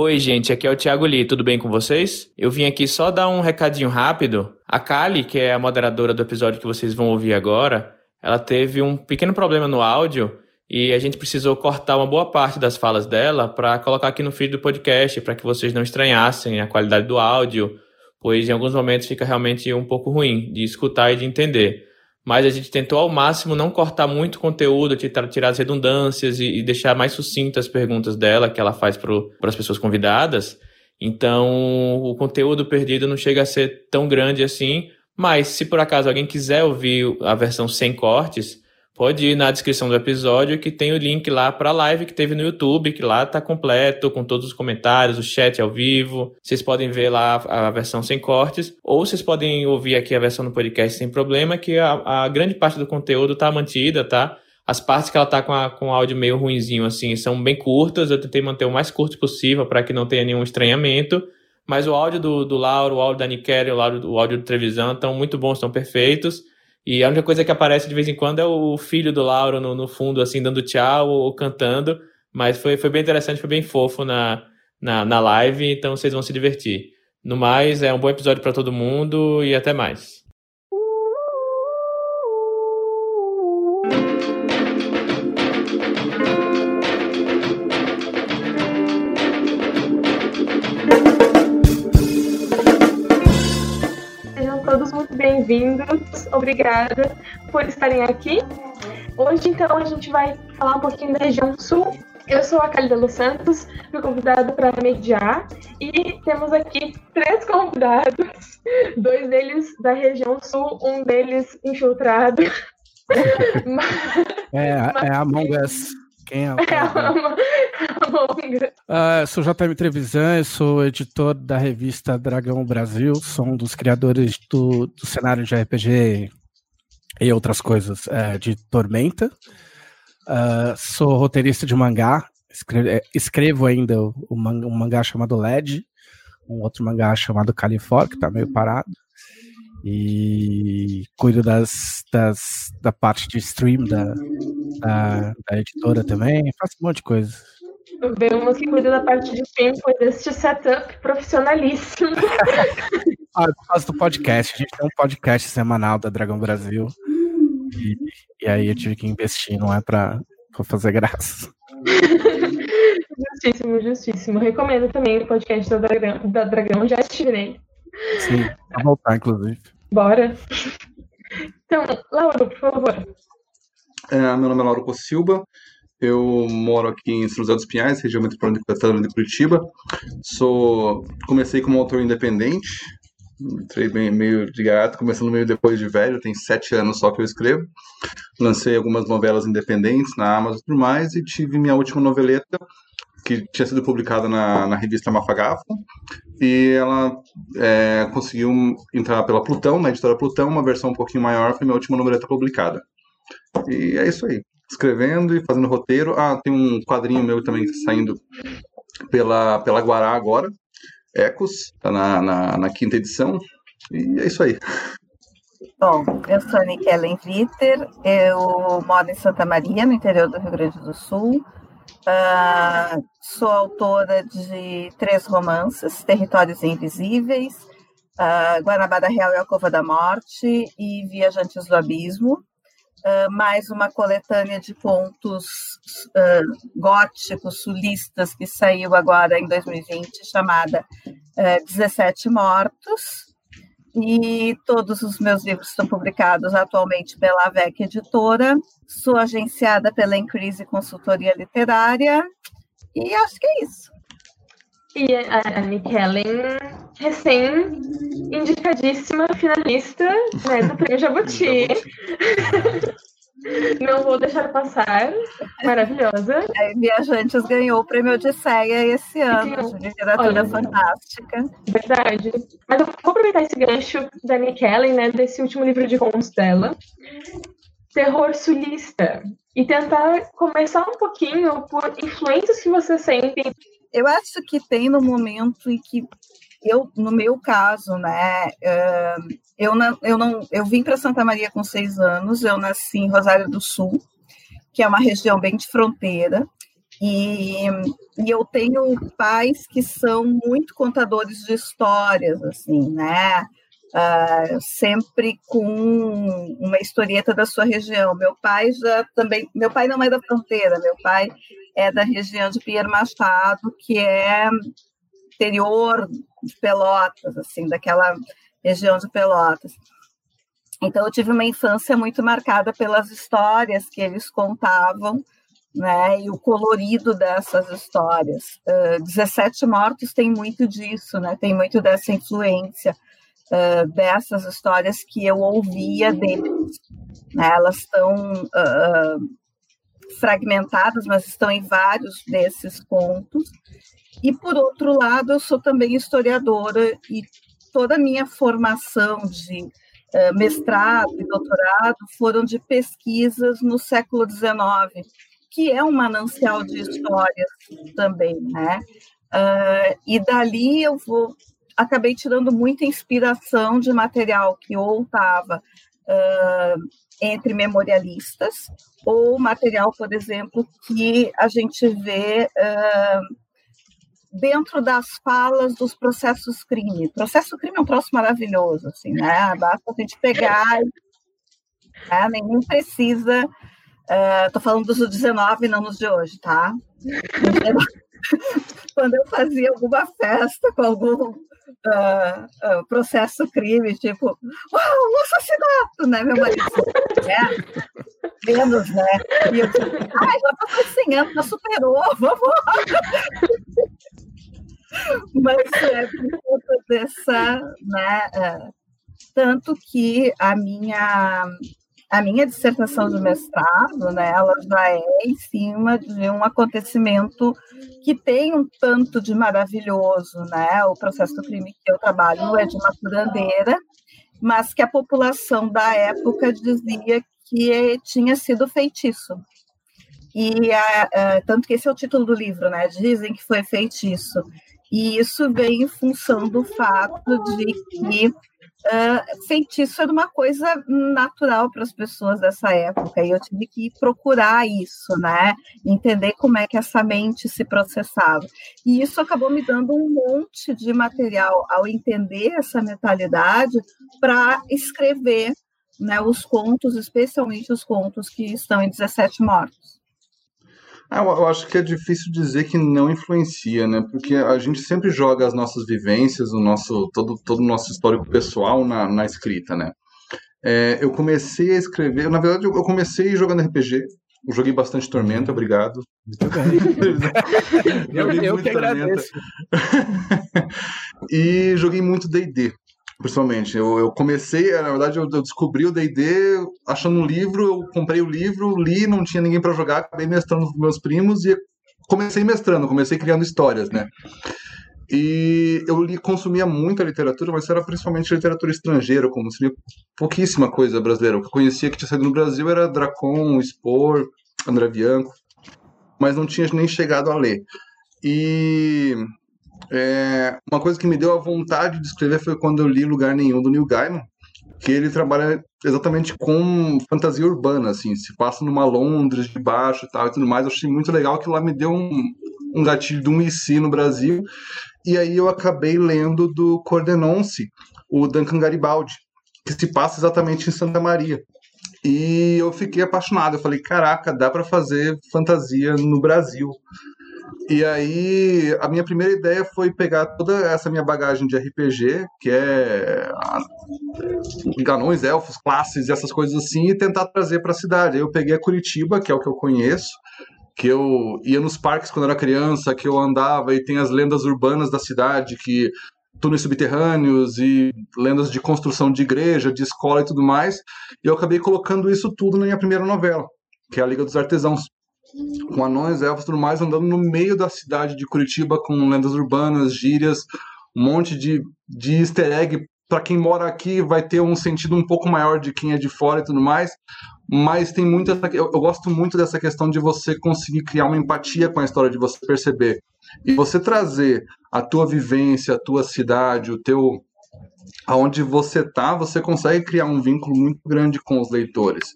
Oi, gente, aqui é o Thiago Lee, tudo bem com vocês? Eu vim aqui só dar um recadinho rápido. A Kali, que é a moderadora do episódio que vocês vão ouvir agora, ela teve um pequeno problema no áudio e a gente precisou cortar uma boa parte das falas dela para colocar aqui no feed do podcast, para que vocês não estranhassem a qualidade do áudio, pois em alguns momentos fica realmente um pouco ruim de escutar e de entender. Mas a gente tentou ao máximo não cortar muito conteúdo, tirar as redundâncias e, deixar mais sucintas as perguntas dela que ela faz para as pessoas convidadas. Então, o conteúdo perdido não chega a ser tão grande assim, mas se por acaso alguém quiser ouvir a versão sem cortes, pode ir na descrição do episódio que tem o link lá para a live que teve no YouTube, que lá tá completo, com todos os comentários, o chat ao vivo. Vocês podem ver lá a versão sem cortes, ou vocês podem ouvir aqui a versão no podcast sem problema, que a, a grande parte do conteúdo tá mantida, tá? As partes que ela tá com, a, com áudio meio ruinzinho, assim, são bem curtas. Eu tentei manter o mais curto possível para que não tenha nenhum estranhamento. Mas o áudio do, do Lauro, o áudio da Nikeri, o áudio, o áudio do Trevisan estão muito bons, estão perfeitos. E a única coisa que aparece de vez em quando é o filho do Lauro no, no fundo, assim, dando tchau ou, cantando. Mas foi, foi bem interessante, foi bem fofo na, na, na live, então vocês vão se divertir. No mais, é um bom episódio para todo mundo e até mais. Bem-vindos. Obrigada por estarem aqui. Hoje, então, a gente vai falar um pouquinho da região sul. Eu sou a Calida Los Santos, fui convidada para mediar e temos aqui três convidados, dois deles da região sul, um deles infiltrado. é, é Among Us. Quem é o uh, sou JM Trevisan, sou editor da revista Dragão Brasil, sou um dos criadores do, do cenário de RPG e outras coisas é, de Tormenta. Uh, sou roteirista de mangá, escrevo, é, escrevo ainda o, o man, um mangá chamado LED, um outro mangá chamado Califor, que está meio parado. E cuido das, das, da parte de stream da, da, da editora também, faço um monte de coisa. Vemos que cuida da parte de cuida deste setup profissionalíssimo. ah, eu faço do podcast, a gente tem um podcast semanal da Dragão Brasil. E, e aí eu tive que investir, não é pra, pra fazer graça. justíssimo, justíssimo. Recomendo também o podcast da Dragão, da Dragão já estive nele. Sim, pra voltar, inclusive. Bora. Então, Lauro, por favor. É, meu nome é Lauro Silva. Eu moro aqui em São José dos Pinhais, região metropolitana de Curitiba. Sou, comecei como autor independente, entrei bem, meio de gato, começando meio depois de velho, tem sete anos só que eu escrevo. Lancei algumas novelas independentes na Amazon e tudo mais, e tive minha última noveleta que tinha sido publicada na, na revista Mafagafo, e ela é, conseguiu entrar pela Plutão, na editora Plutão, uma versão um pouquinho maior, foi minha última noveleta publicada. E é isso aí. Escrevendo e fazendo roteiro. Ah, tem um quadrinho meu também saindo pela, pela Guará agora, Ecos, tá na, na, na quinta edição, e é isso aí. Bom, eu sou a Nikellen Witter, eu moro em Santa Maria, no interior do Rio Grande do Sul. Uh, sou autora de três romances: Territórios Invisíveis, uh, Guanabara Real e a Cova da Morte e Viajantes do Abismo. Uh, mais uma coletânea de contos góticos, sulistas, que saiu agora em 2020, chamada 17 Mortos. E todos os meus livros estão publicados atualmente pela AVEC Editora. Sou agenciada pela Increase Consultoria Literária. E acho que é isso. E a Nick Helen, recém-indicadíssima finalista né, do Prêmio Jabuti. Não vou deixar passar. Maravilhosa. É, Viajantes ganhou o prêmio Odisseia esse ano, de literatura Olha, fantástica. Verdade. Mas eu vou aproveitar esse gancho da Nick Ellen, né, desse último livro de contos dela, Terror Sulista, e tentar começar um pouquinho por influências que você sente. Eu acho que tem no momento em que eu, no meu caso, né, eu não, eu não, eu vim para Santa Maria com seis anos, eu nasci em Rosário do Sul, que é uma região bem de fronteira, E, e eu tenho pais que são muito contadores de histórias, assim, né? Uh, sempre com uma historieta da sua região. Meu pai já também, meu pai não é da fronteira, meu pai é da região de Pierre Machado, que é interior de Pelotas, assim, daquela região de Pelotas. Então eu tive uma infância muito marcada pelas histórias que eles contavam, né, e o colorido dessas histórias. Uh, 17 Mortos tem muito disso, né, tem muito dessa influência uh, dessas histórias que eu ouvia deles. Né, elas estão uh, fragmentadas, mas estão em vários desses contos. E, por outro lado, eu sou também historiadora e toda a minha formação de uh, mestrado e doutorado foram de pesquisas no século XIX, que é um manancial de histórias também, né? Uh, e dali eu vou acabei tirando muita inspiração de material que ou estava uh, entre memorialistas ou material, por exemplo, que a gente vê uh, dentro das falas dos processos crime. Processo crime é um troço maravilhoso, assim, né? Basta a gente pegar, né? nem precisa. Estou uh, falando dos 19, não dos de hoje, tá? Quando eu fazia alguma festa com algum uh, uh, processo crime, tipo, uau, um assassinato, né, meu marido? É, menos, né? E eu disse, ai, já passou 100 anos, já superou, vamos Mas é por conta dessa, né, uh, tanto que a minha a minha dissertação de mestrado, né, ela já é em cima de um acontecimento que tem um tanto de maravilhoso, né? O processo do crime que eu trabalho é de uma curandeira, mas que a população da época dizia que tinha sido feitiço. E a, a, tanto que esse é o título do livro, né? Dizem que foi feitiço. E isso vem em função do fato de que uh, feitiço era uma coisa natural para as pessoas dessa época, e eu tive que procurar isso, né? Entender como é que essa mente se processava. E isso acabou me dando um monte de material ao entender essa mentalidade para escrever né, os contos, especialmente os contos que estão em 17 Mortos. Ah, eu acho que é difícil dizer que não influencia, né? Porque a gente sempre joga as nossas vivências, o nosso todo, todo o nosso histórico pessoal na, na escrita, né? É, eu comecei a escrever, na verdade, eu comecei jogando RPG. Eu joguei bastante Tormenta, obrigado. Muito bem. eu, eu que agradeço. e joguei muito D&D pessoalmente. Eu, eu comecei, na verdade, eu, eu descobri o D&D achando um livro, eu comprei o livro, li, não tinha ninguém para jogar, acabei mestrando com meus primos e comecei mestrando, comecei criando histórias, né? E eu li, consumia muita literatura, mas era principalmente literatura estrangeira, como seria pouquíssima coisa brasileira. O que eu conhecia que tinha saído no Brasil era Dracon, Spor, André Bianco, mas não tinha nem chegado a ler. E é, uma coisa que me deu a vontade de escrever foi quando eu li Lugar Nenhum, do Neil Gaiman, que ele trabalha exatamente com fantasia urbana, assim, se passa numa Londres de baixo e tal e tudo mais. Eu achei muito legal que lá me deu um, um gatilho de um IC no Brasil. E aí eu acabei lendo do Cordenonce, o Duncan Garibaldi, que se passa exatamente em Santa Maria. E eu fiquei apaixonado. Eu falei, caraca, dá para fazer fantasia no Brasil. E aí, a minha primeira ideia foi pegar toda essa minha bagagem de RPG, que é ganões, elfos, classes, essas coisas assim, e tentar trazer para a cidade. Eu peguei a Curitiba, que é o que eu conheço, que eu ia nos parques quando era criança, que eu andava e tem as lendas urbanas da cidade, que túneis subterrâneos e lendas de construção de igreja, de escola e tudo mais. E eu acabei colocando isso tudo na minha primeira novela, que é a Liga dos Artesãos com anões, elfos e tudo mais, andando no meio da cidade de Curitiba com lendas urbanas, gírias, um monte de, de easter egg. Para quem mora aqui, vai ter um sentido um pouco maior de quem é de fora e tudo mais. Mas tem muita. Eu, eu gosto muito dessa questão de você conseguir criar uma empatia com a história, de você perceber. E você trazer a tua vivência, a tua cidade, o teu aonde você tá, você consegue criar um vínculo muito grande com os leitores.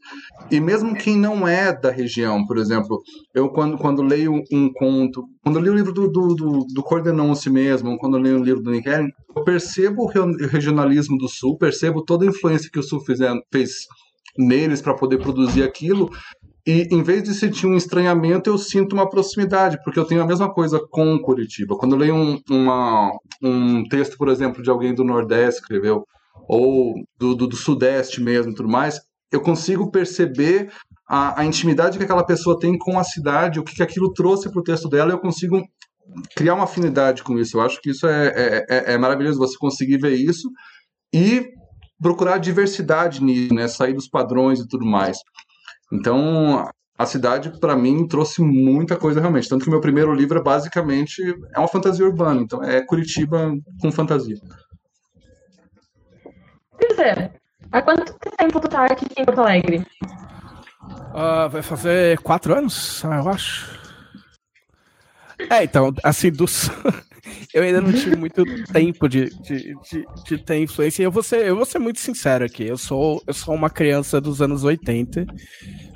E mesmo quem não é da região, por exemplo, eu quando, quando leio um conto, quando eu li o livro do, do, do, do mesmo, quando eu leio o livro do Nick Herring, eu percebo o regionalismo do Sul, percebo toda a influência que o Sul fizer, fez neles para poder produzir aquilo, e em vez de sentir um estranhamento, eu sinto uma proximidade, porque eu tenho a mesma coisa com Curitiba. Quando eu leio um, uma, um texto, por exemplo, de alguém do Nordeste escreveu, ou do, do, do Sudeste mesmo tudo mais, eu consigo perceber a, a, intimidade que aquela pessoa tem com a cidade, o que, que aquilo trouxe para o texto dela, eu consigo criar uma afinidade com isso. Eu acho que isso é, é, é, é maravilhoso, você conseguir ver isso e procurar diversidade nisso, né? sair dos padrões e tudo mais. Então, a cidade, para mim, trouxe muita coisa realmente. Tanto que o meu primeiro livro é basicamente é uma fantasia urbana. Então, é Curitiba com fantasia. Pois é. Há quanto tempo tu tá aqui em Porto Alegre? Uh, vai fazer quatro anos, eu acho. É, então, assim, dos. eu ainda não tive muito tempo de, de, de, de, ter influência. Eu vou, ser, eu vou ser muito sincero aqui. Eu sou, eu sou uma criança dos anos 80,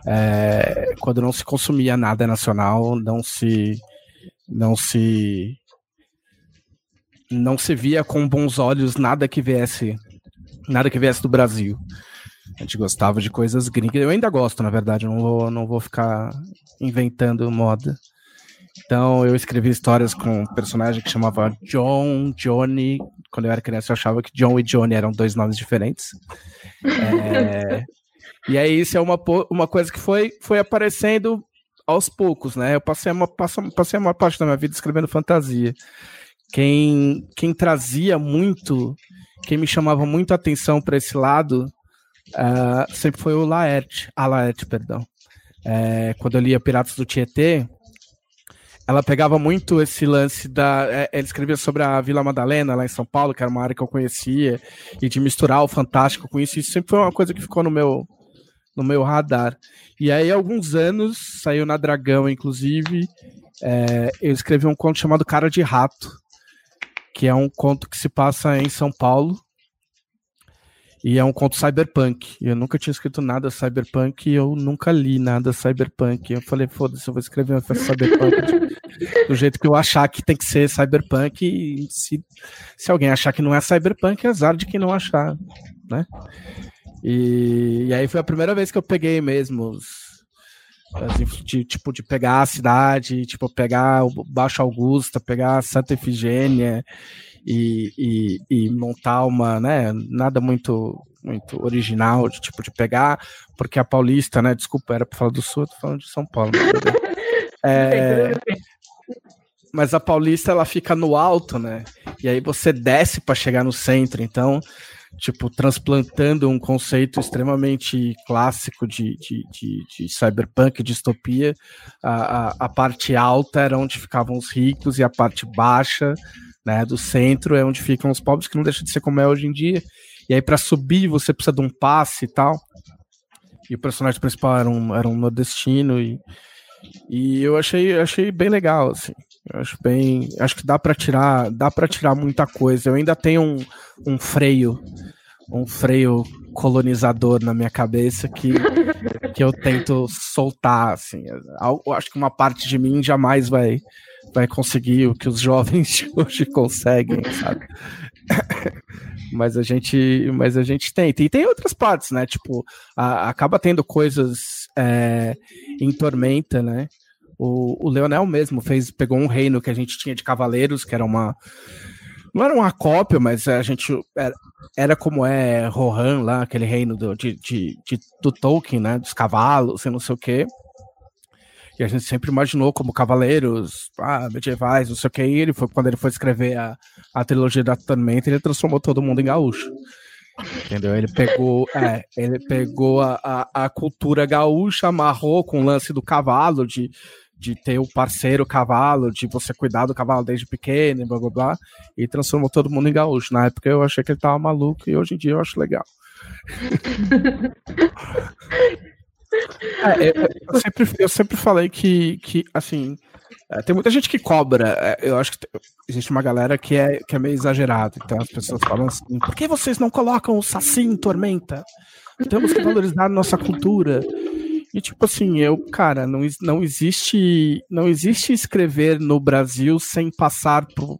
é, quando não se consumia nada nacional, não se. Não se. Não se via com bons olhos nada que viesse. Nada que viesse do Brasil. A gente gostava de coisas gringas. Eu ainda gosto, na verdade. Não vou, não vou ficar inventando moda. Então eu escrevi histórias com um personagem que chamava John, Johnny. Quando eu era criança eu achava que John e Johnny eram dois nomes diferentes. É... e aí isso é uma, uma coisa que foi, foi aparecendo aos poucos, né? Eu passei uma, passei, passei a maior parte da minha vida escrevendo fantasia. Quem, quem trazia muito, quem me chamava muito a atenção para esse lado, uh, sempre foi o Laerte, a Laerte, perdão. É, quando eu lia Piratas do Tietê, ela pegava muito esse lance da. É, ela escrevia sobre a Vila Madalena, lá em São Paulo, que era uma área que eu conhecia, e de misturar o fantástico com isso. Isso sempre foi uma coisa que ficou no meu, no meu radar. E aí, alguns anos, saiu na Dragão, inclusive, é, eu escrevi um conto chamado Cara de Rato, que é um conto que se passa em São Paulo. E é um conto cyberpunk. Eu nunca tinha escrito nada cyberpunk e eu nunca li nada cyberpunk. Eu falei, foda-se, eu vou escrever uma festa cyberpunk do, jeito que eu achar que tem que ser cyberpunk. E se, se alguém achar que não é cyberpunk, é azar de quem não achar, né? E, e aí foi a primeira vez que eu peguei mesmo os, de, tipo, de pegar a cidade, tipo, pegar o Baixo Augusta, pegar Santa Efigênia e, e, e, montar uma, né, nada muito muito original, de tipo de pegar, porque a Paulista, né, desculpa, era para falar do Sul, eu tô falando de São Paulo. é, mas a Paulista ela fica no alto, né? E aí você desce para chegar no centro, então tipo, transplantando um conceito extremamente clássico de, de, de, de cyberpunk, distopia. A, a, a, parte alta era onde ficavam os ricos e a parte baixa né, do centro é onde ficam os pobres, que não deixa de ser como é hoje em dia. E aí, para subir, você precisa de um passe e tal. E o personagem principal era um, era um nordestino. E, e eu achei, achei bem legal, assim. Eu acho bem. Acho que dá para tirar, dá para tirar muita coisa. Eu ainda tenho um, um freio, um freio colonizador na minha cabeça que, que eu tento soltar, assim. Eu acho que uma parte de mim jamais vai vai conseguir o que os jovens hoje conseguem, sabe? mas a gente, mas a gente tenta. E tem outras partes, né? Tipo, a, acaba tendo coisas é, em Tormenta, né? O, o Leonel mesmo fez, pegou um reino que a gente tinha de cavaleiros, que era uma não era uma cópia, mas a gente era, era como é Rohan lá, aquele reino do, de, de, de, do Tolkien, né? Dos cavalos e não sei o quê que a gente sempre imaginou como cavaleiros ah, medievais, não sei o que. E ele foi, quando ele foi escrever a, a trilogia da Tormenta, ele transformou todo mundo em gaúcho. Entendeu? Ele pegou, é, ele pegou a, a, a, cultura gaúcha, amarrou com o lance do cavalo, de, de ter o parceiro cavalo, de você cuidar do cavalo desde pequeno, blá blá blá, e transformou todo mundo em gaúcho. Na época eu achei que ele tava maluco e hoje em dia eu acho legal. É, eu, sempre, eu sempre falei que, que, assim, É, tem muita gente que cobra. É, eu acho que existe uma galera que é, que é meio exagerado. Então as pessoas falam assim: por que vocês não colocam o Saci em Tormenta? Temos que valorizar nossa cultura. E tipo assim, eu, cara, não, não existe não existe escrever no Brasil sem passar pro,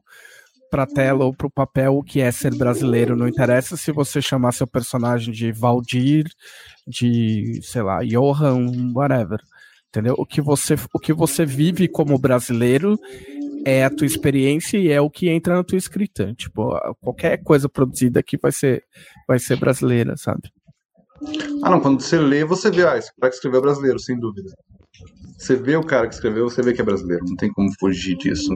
pra tela ou pro papel o que é ser brasileiro. Não interessa se você chamar seu personagem de Valdir, de, sei lá, Johan, whatever. Entendeu? O que você, o que você vive como brasileiro é a tua experiência e é o que entra na tua escrita. Tipo, qualquer coisa produzida aqui vai ser, vai ser brasileira, sabe? Ah, não, quando você lê, você vê, ah, esse cara escreveu é brasileiro, sem dúvida. Você vê o cara que escreveu, você vê que é brasileiro, não tem como fugir disso.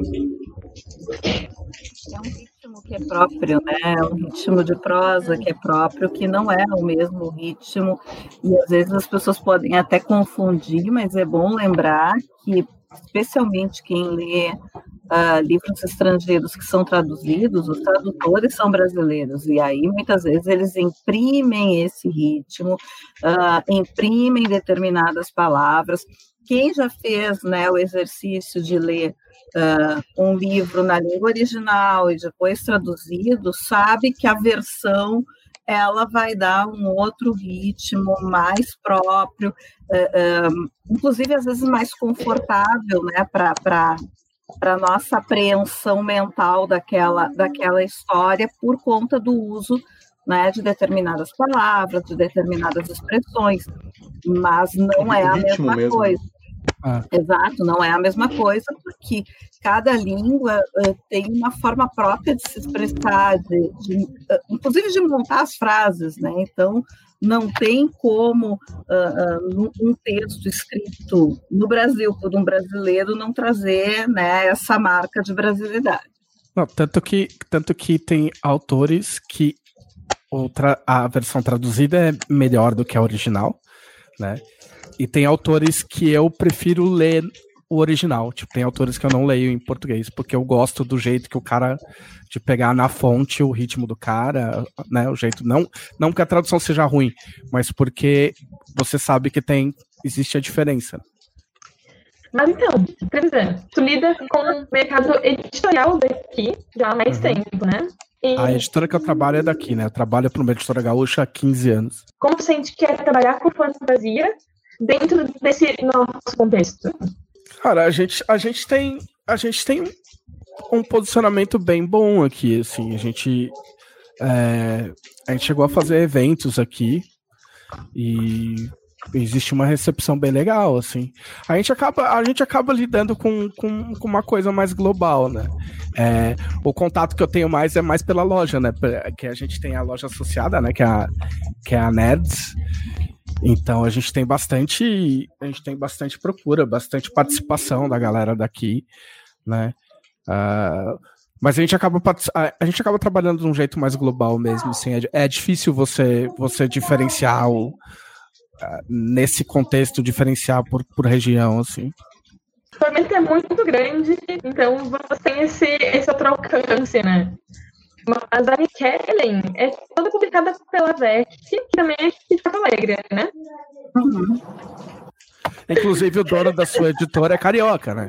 É um ritmo que é próprio, né? É um ritmo de prosa que é próprio, que não é o mesmo ritmo, e às vezes as pessoas podem até confundir, mas é bom lembrar que, especialmente quem lê uh, livros estrangeiros que são traduzidos, os tradutores são brasileiros, e aí muitas vezes eles imprimem esse ritmo, uh, imprimem determinadas palavras. Quem já fez né, o exercício de ler uh, um livro na língua original e depois traduzido, sabe que a versão ela vai dar um outro ritmo mais próprio, uh, inclusive às vezes mais confortável, né, para para nossa apreensão mental daquela, daquela história por conta do uso né, de determinadas palavras, de determinadas expressões, mas não é a mesma mesmo. coisa. Ah. Exato, não é a mesma coisa, porque cada língua uh, tem uma forma própria de se expressar, de, de uh, inclusive de montar as frases, né? Então, não tem como uh, um texto escrito no Brasil por um brasileiro não trazer né, essa marca de brasilidade. Não, tanto que tanto que tem autores que outra, a versão traduzida é melhor do que a original, né? E tem autores que eu prefiro ler o original. Tipo, tem autores que eu não leio em português, porque eu gosto do jeito que o cara de pegar na fonte o ritmo do cara, né? O jeito. Não, não que a tradução seja ruim, mas porque você sabe que tem. Existe a diferença. Mas então, Trevisan, tu lida com o mercado editorial daqui já há mais uhum. tempo, né? E... A editora que eu trabalho é daqui, né? Eu trabalho para uma editora gaúcha há 15 anos. Como você sente que é trabalhar com fantasia dentro desse nosso contexto? Cara, a gente, a gente tem. A gente tem um posicionamento bem bom aqui, assim. A gente. É, a gente chegou a fazer eventos aqui e existe uma recepção bem legal, assim. A gente acaba, a gente acaba lidando com, com, com uma coisa mais global, né? É, o contato que eu tenho mais é mais pela loja, né? Que a gente tem a loja associada, né? Que é a, que é a Nerds. Então a gente tem bastante, a gente tem bastante procura, bastante participação da galera daqui, né? Uh, mas a gente acaba a gente acaba trabalhando de um jeito mais global mesmo, assim, é, é difícil você você diferenciar o, uh, nesse contexto diferenciar por, por região, assim. O Tormenta é muito grande, então você tem esse, esse outro alcance, né? Mas a Kellen é toda publicada pela VEC, que também é de Porto Alegre, né? Uhum. Inclusive, o dono da sua editora é carioca, né?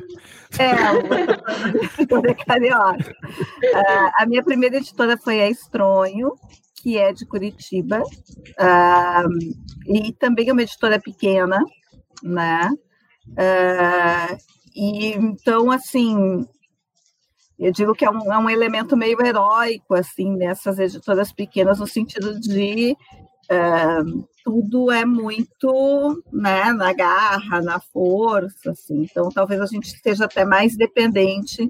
É, o editora é carioca. Uh, a minha primeira editora foi a Estronho, que é de Curitiba. Uh, e também é uma editora pequena, né? Uh, e então, assim, eu digo que é um, é um elemento meio heróico, assim, nessas editoras pequenas, no sentido de uh, tudo é muito né, na garra, na força, assim. Então, talvez a gente esteja até mais dependente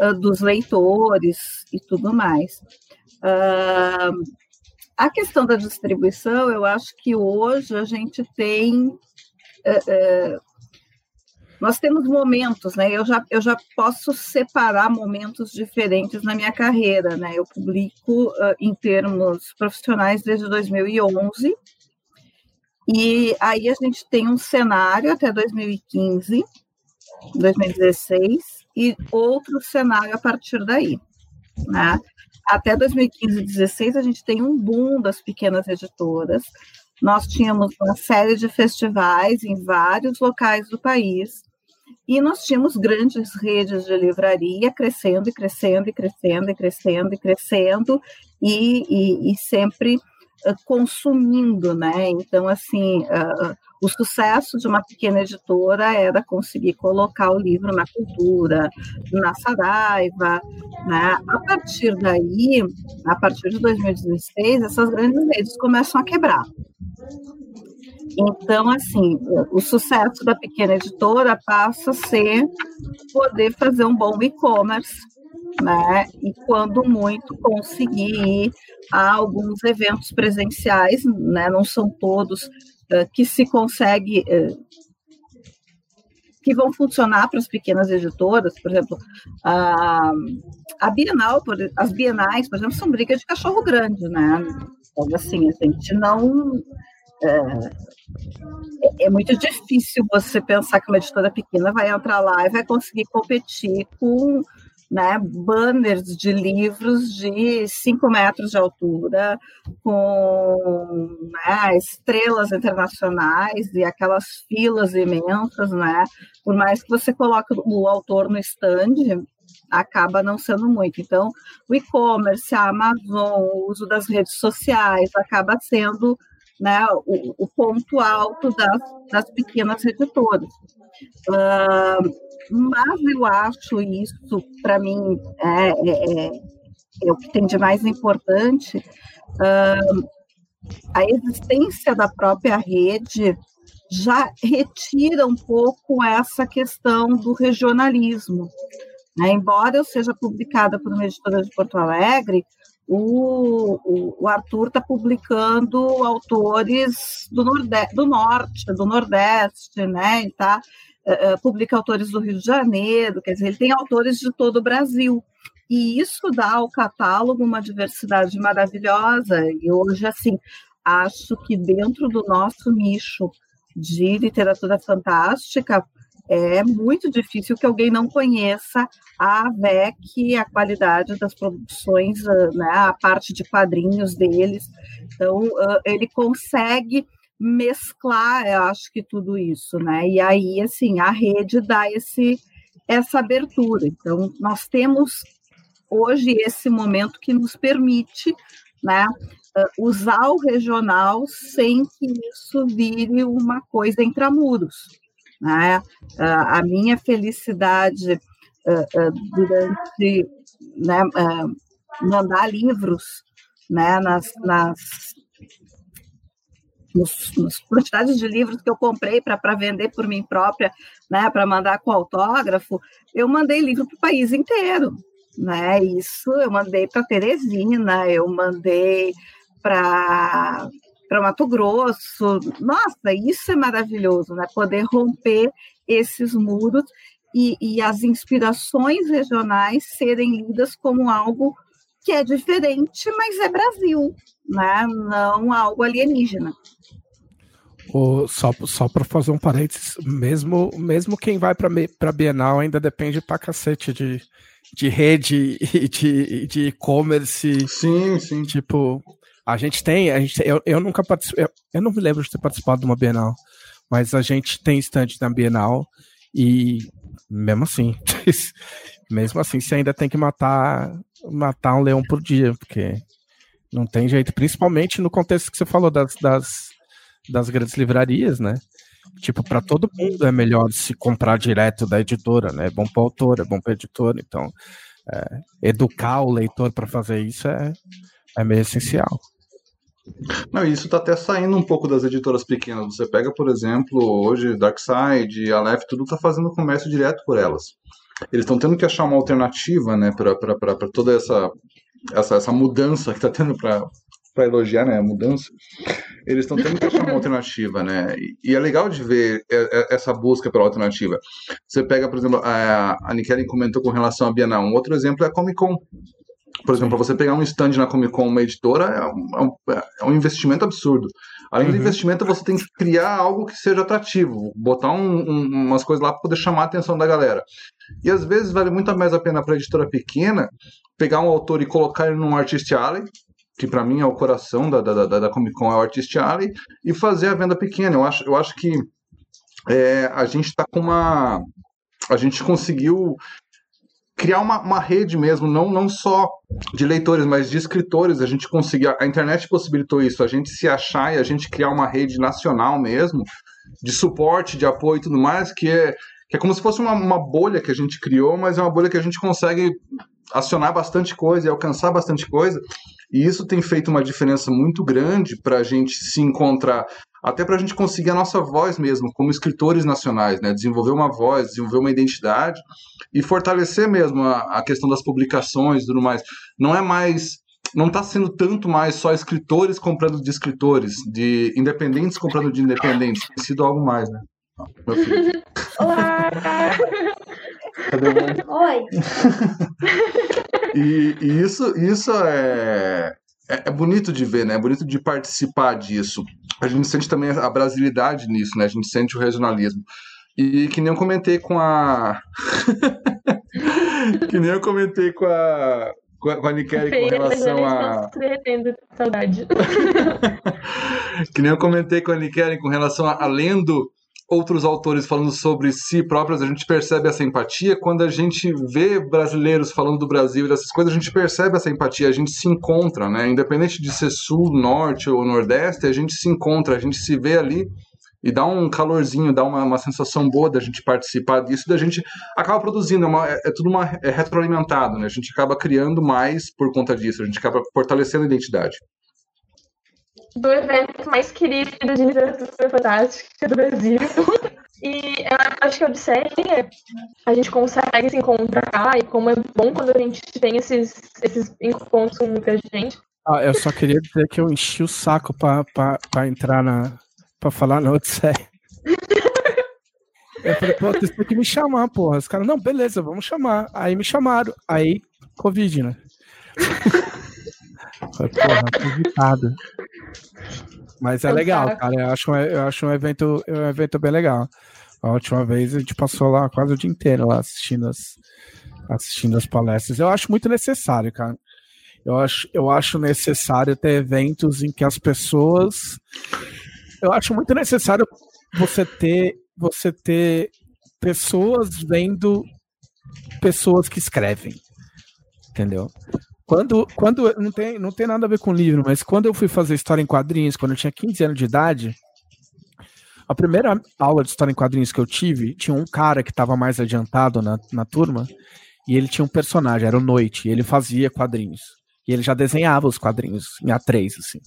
uh, dos leitores e tudo mais. Uh, a questão da distribuição, eu acho que hoje a gente tem uh, nós temos momentos, né? Eu já, eu já posso separar momentos diferentes na minha carreira, né? Eu publico uh, em termos profissionais desde 2011, e aí a gente tem um cenário até 2015, 2016, e outro cenário a partir daí, né? Até 2015 e 2016 a gente tem um boom das pequenas editoras. Nós tínhamos uma série de festivais em vários locais do país E nós tínhamos grandes redes de livraria crescendo e crescendo e crescendo e crescendo e crescendo e, e, e sempre uh, consumindo, né? Então, assim, uh, o sucesso de uma pequena editora era conseguir colocar o livro na cultura, na Saraiva, né? A partir daí, a partir de 2016, essas grandes redes começam a quebrar. Então, assim, o sucesso da pequena editora passa a ser poder fazer um bom e-commerce, né? E quando muito conseguir ir a alguns eventos presenciais, né? Não são todos uh, que se consegue uh, que vão funcionar para as pequenas editoras, por exemplo, a, a Bienal, as Bienais, por exemplo, são brigas de cachorro grande, né? Então, assim, a gente não é, é, muito difícil você pensar que uma editora pequena vai entrar lá e vai conseguir competir com né, banners de livros de 5 metros de altura, com né, estrelas internacionais e aquelas filas imensas, né? Por mais que você coloque o autor no stand, acaba não sendo muito. Então, o e-commerce, a Amazon, o uso das redes sociais acaba sendo né, o, o ponto alto das, das pequenas editoras. Uh, mas eu acho isso, para mim, é, é, é, é, o que tem de mais importante. Uh, a existência da própria rede já retira um pouco essa questão do regionalismo. Né? Embora eu seja publicada por uma editora de Porto Alegre, o, o, Arthur está publicando autores do, nordeste, do norte, do nordeste, né? Ele tá, uh, publica autores do Rio de Janeiro, quer dizer, ele tem autores de todo o Brasil. E isso dá ao catálogo uma diversidade maravilhosa. E hoje, assim, acho que dentro do nosso nicho de literatura fantástica, é muito difícil que alguém não conheça a AVEC, a qualidade das produções, ah, né, a parte de quadrinhos deles. Então, ah, ele consegue mesclar, eu acho que tudo isso, né? E aí, assim, a rede dá esse, essa abertura. Então, nós temos hoje esse momento que nos permite, né, ah, usar o regional sem que isso vire uma coisa intramuros. Né? a minha felicidade uh, uh, durante né, mandar livros né, nas, nas nos, nos, quantidades de livros que eu comprei para vender por mim própria, né, para mandar com autógrafo, eu mandei livro para o país inteiro, né? Isso eu mandei para Teresina, eu mandei para para Mato Grosso. Nossa, isso é maravilhoso, né? Poder romper esses muros e, e as inspirações regionais serem lidas como algo que é diferente, mas é Brasil, né? Não algo alienígena. O, só só para fazer um parênteses, mesmo, mesmo quem vai para a Bienal ainda depende para cacete de, de rede e de e-commerce. Sim, sim. Tipo, a gente tem, a gente, eu, eu nunca participei, eu, eu, não me lembro de ter participado de uma Bienal, mas a gente tem stand na Bienal e mesmo assim, mesmo assim, você ainda tem que matar, matar um leão por dia, porque não tem jeito, principalmente no contexto que você falou das, das, das grandes livrarias, né? Tipo, para todo mundo é melhor se comprar direto da editora, né? É bom para autor, é bom para editor, então é, educar o leitor para fazer isso é, é meio essencial. Não, isso está até saindo um pouco das editoras pequenas. Você pega, por exemplo, hoje Darkside, Aleph, tudo está fazendo comércio direto por elas. Eles estão tendo que achar uma alternativa né, para toda essa, essa, essa mudança que está tendo para elogiar né, a mudança. Eles estão tendo que achar uma alternativa, né? E, e, é legal de ver essa busca pela alternativa. Você pega, por exemplo, a, a comentou com relação à Bienal. Um outro exemplo é a Comic Con. Por exemplo, para você pegar um stand na Comic Con, uma editora, é um, é um é investimento absurdo. Além uhum. do investimento, você tem que criar algo que seja atrativo, botar um, um, umas coisas lá para poder chamar a atenção da galera. E às vezes vale muito mais a pena para a editora pequena pegar um autor e colocar ele num Artist Alley, que para mim é o coração da, da, da, da, Comic Con, é o Artist Alley, e fazer a venda pequena. Eu acho, eu acho que é, a gente está com uma a gente conseguiu criar uma, uma rede mesmo, não, não só de leitores, mas de escritores. A gente conseguiu, a internet possibilitou isso, a gente se achar e a gente criar uma rede nacional mesmo, de suporte, de apoio e tudo mais, que é, que é como se fosse uma, uma bolha que a gente criou, mas é uma bolha que a gente consegue acionar bastante coisa e alcançar bastante coisa. E isso tem feito uma diferença muito grande para a gente se encontrar, até para a gente conseguir a nossa voz mesmo, como escritores nacionais, né? desenvolver uma voz, desenvolver uma identidade e fortalecer mesmo a, a questão das publicações e tudo mais. Não é mais não está sendo tanto mais só escritores comprando de escritores, de independentes comprando de independentes, tem sido algo mais, né? Meu filho. Olá! Oi. e, e isso, isso é, é, é bonito de ver, né? É bonito de participar disso. A gente sente também a brasilidade nisso, né? A gente sente o regionalismo. E que nem eu comentei com a. que nem eu comentei com a. Com a, com a Nikeri com relação a. saudade. que nem eu comentei com a Nikeri com relação a, a lendo outros autores falando sobre si próprios, a gente percebe essa empatia. Quando a gente vê brasileiros falando do Brasil e dessas coisas, a gente percebe essa empatia, a gente se encontra, né? Independente de ser sul, norte ou nordeste, a gente se encontra, a gente se vê ali e dá um calorzinho, dá uma, uma sensação boa da gente participar disso, da gente acaba produzindo, é, uma, é, é tudo uma, é retroalimentado, né? A gente acaba criando mais por conta disso, a gente acaba fortalecendo a identidade. do evento mais querido de literatura fantástica do Brasil. E eu acho que a Odisseia a gente consegue se encontrar e como é bom quando a gente tem esses, esses encontros com muita gente. Ah, eu só queria dizer que eu enchi o saco pra entrar na. Pra falar na Odisseia. Eu falei, pô, vocês têm que me chamar, porra. Os caras, não, beleza, vamos chamar. Aí me chamaram. Aí, Covid, né? Foi, porra, evitado. Mas é legal, cara. Eu acho, um- eu acho um evento, um evento bem legal. A última vez a gente passou lá quase o dia inteiro lá assistindo as, assistindo as palestras. Eu acho muito necessário, cara. Eu acho, eu acho necessário ter eventos em que as pessoas. Eu acho muito necessário você ter, você ter pessoas vendo pessoas que escrevem. Entendeu? Quando, quando não, tem, não tem nada a ver com livro, mas quando eu fui fazer história em quadrinhos, quando eu tinha 15 anos de idade, a primeira aula de história em quadrinhos que eu tive, tinha um cara que estava mais adiantado na, na turma, e ele tinha um personagem, era o Noite, e ele fazia quadrinhos. E ele já desenhava os quadrinhos em A3, assim.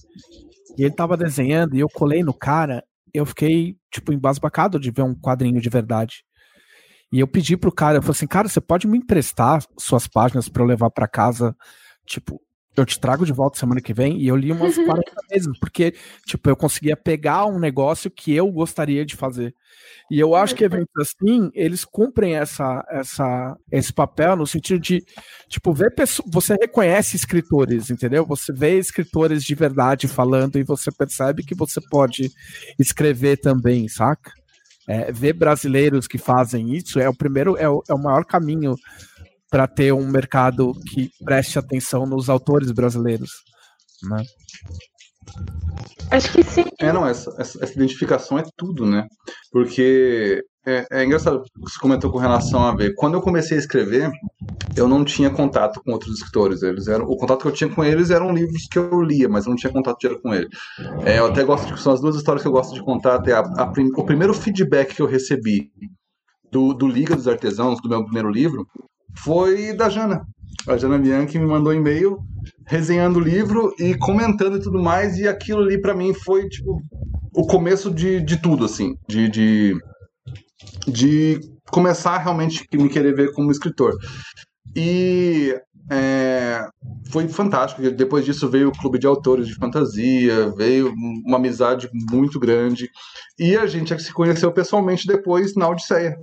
E ele tava desenhando, e eu colei no cara, eu fiquei, tipo, embasbacado de ver um quadrinho de verdade. E eu pedi pro cara, eu falei assim, cara, você pode me emprestar suas páginas para eu levar para casa? Tipo, eu te trago de volta semana que vem. E eu li umas 40 vezes, porque, tipo, eu conseguia pegar um negócio que eu gostaria de fazer. E eu acho que eventos assim, eles cumprem essa, essa, esse papel no sentido de, tipo, ver pessoas. Você reconhece escritores, entendeu? Você vê escritores de verdade falando e você percebe que você pode escrever também, saca? É, ver brasileiros que fazem isso é o primeiro, é o, é o maior caminho para ter um mercado que preste atenção nos autores brasileiros. Né? Acho que sim. É, não, essa, essa, essa identificação é tudo, né? Porque é, é engraçado o que você comentou com relação a ver. Quando eu comecei a escrever, eu não tinha contato com outros escritores. Eles eram, o contato que eu tinha com eles eram livros que eu lia, mas eu não tinha contato direto com eles. É, eu até gosto de. São as duas histórias que eu gosto de contar. Até a, a prim- o primeiro feedback que eu recebi do, do Liga dos Artesãos, do meu primeiro livro, foi da Jana. A Jana Bianchi me mandou um e-mail resenhando o livro e comentando e tudo mais, e aquilo ali pra mim foi tipo o começo de, de tudo, assim, de, de, de começar realmente me querer ver como escritor. E é, foi fantástico. Depois disso veio o Clube de Autores de Fantasia, veio uma amizade muito grande. E a gente se conheceu pessoalmente depois na Odisseia.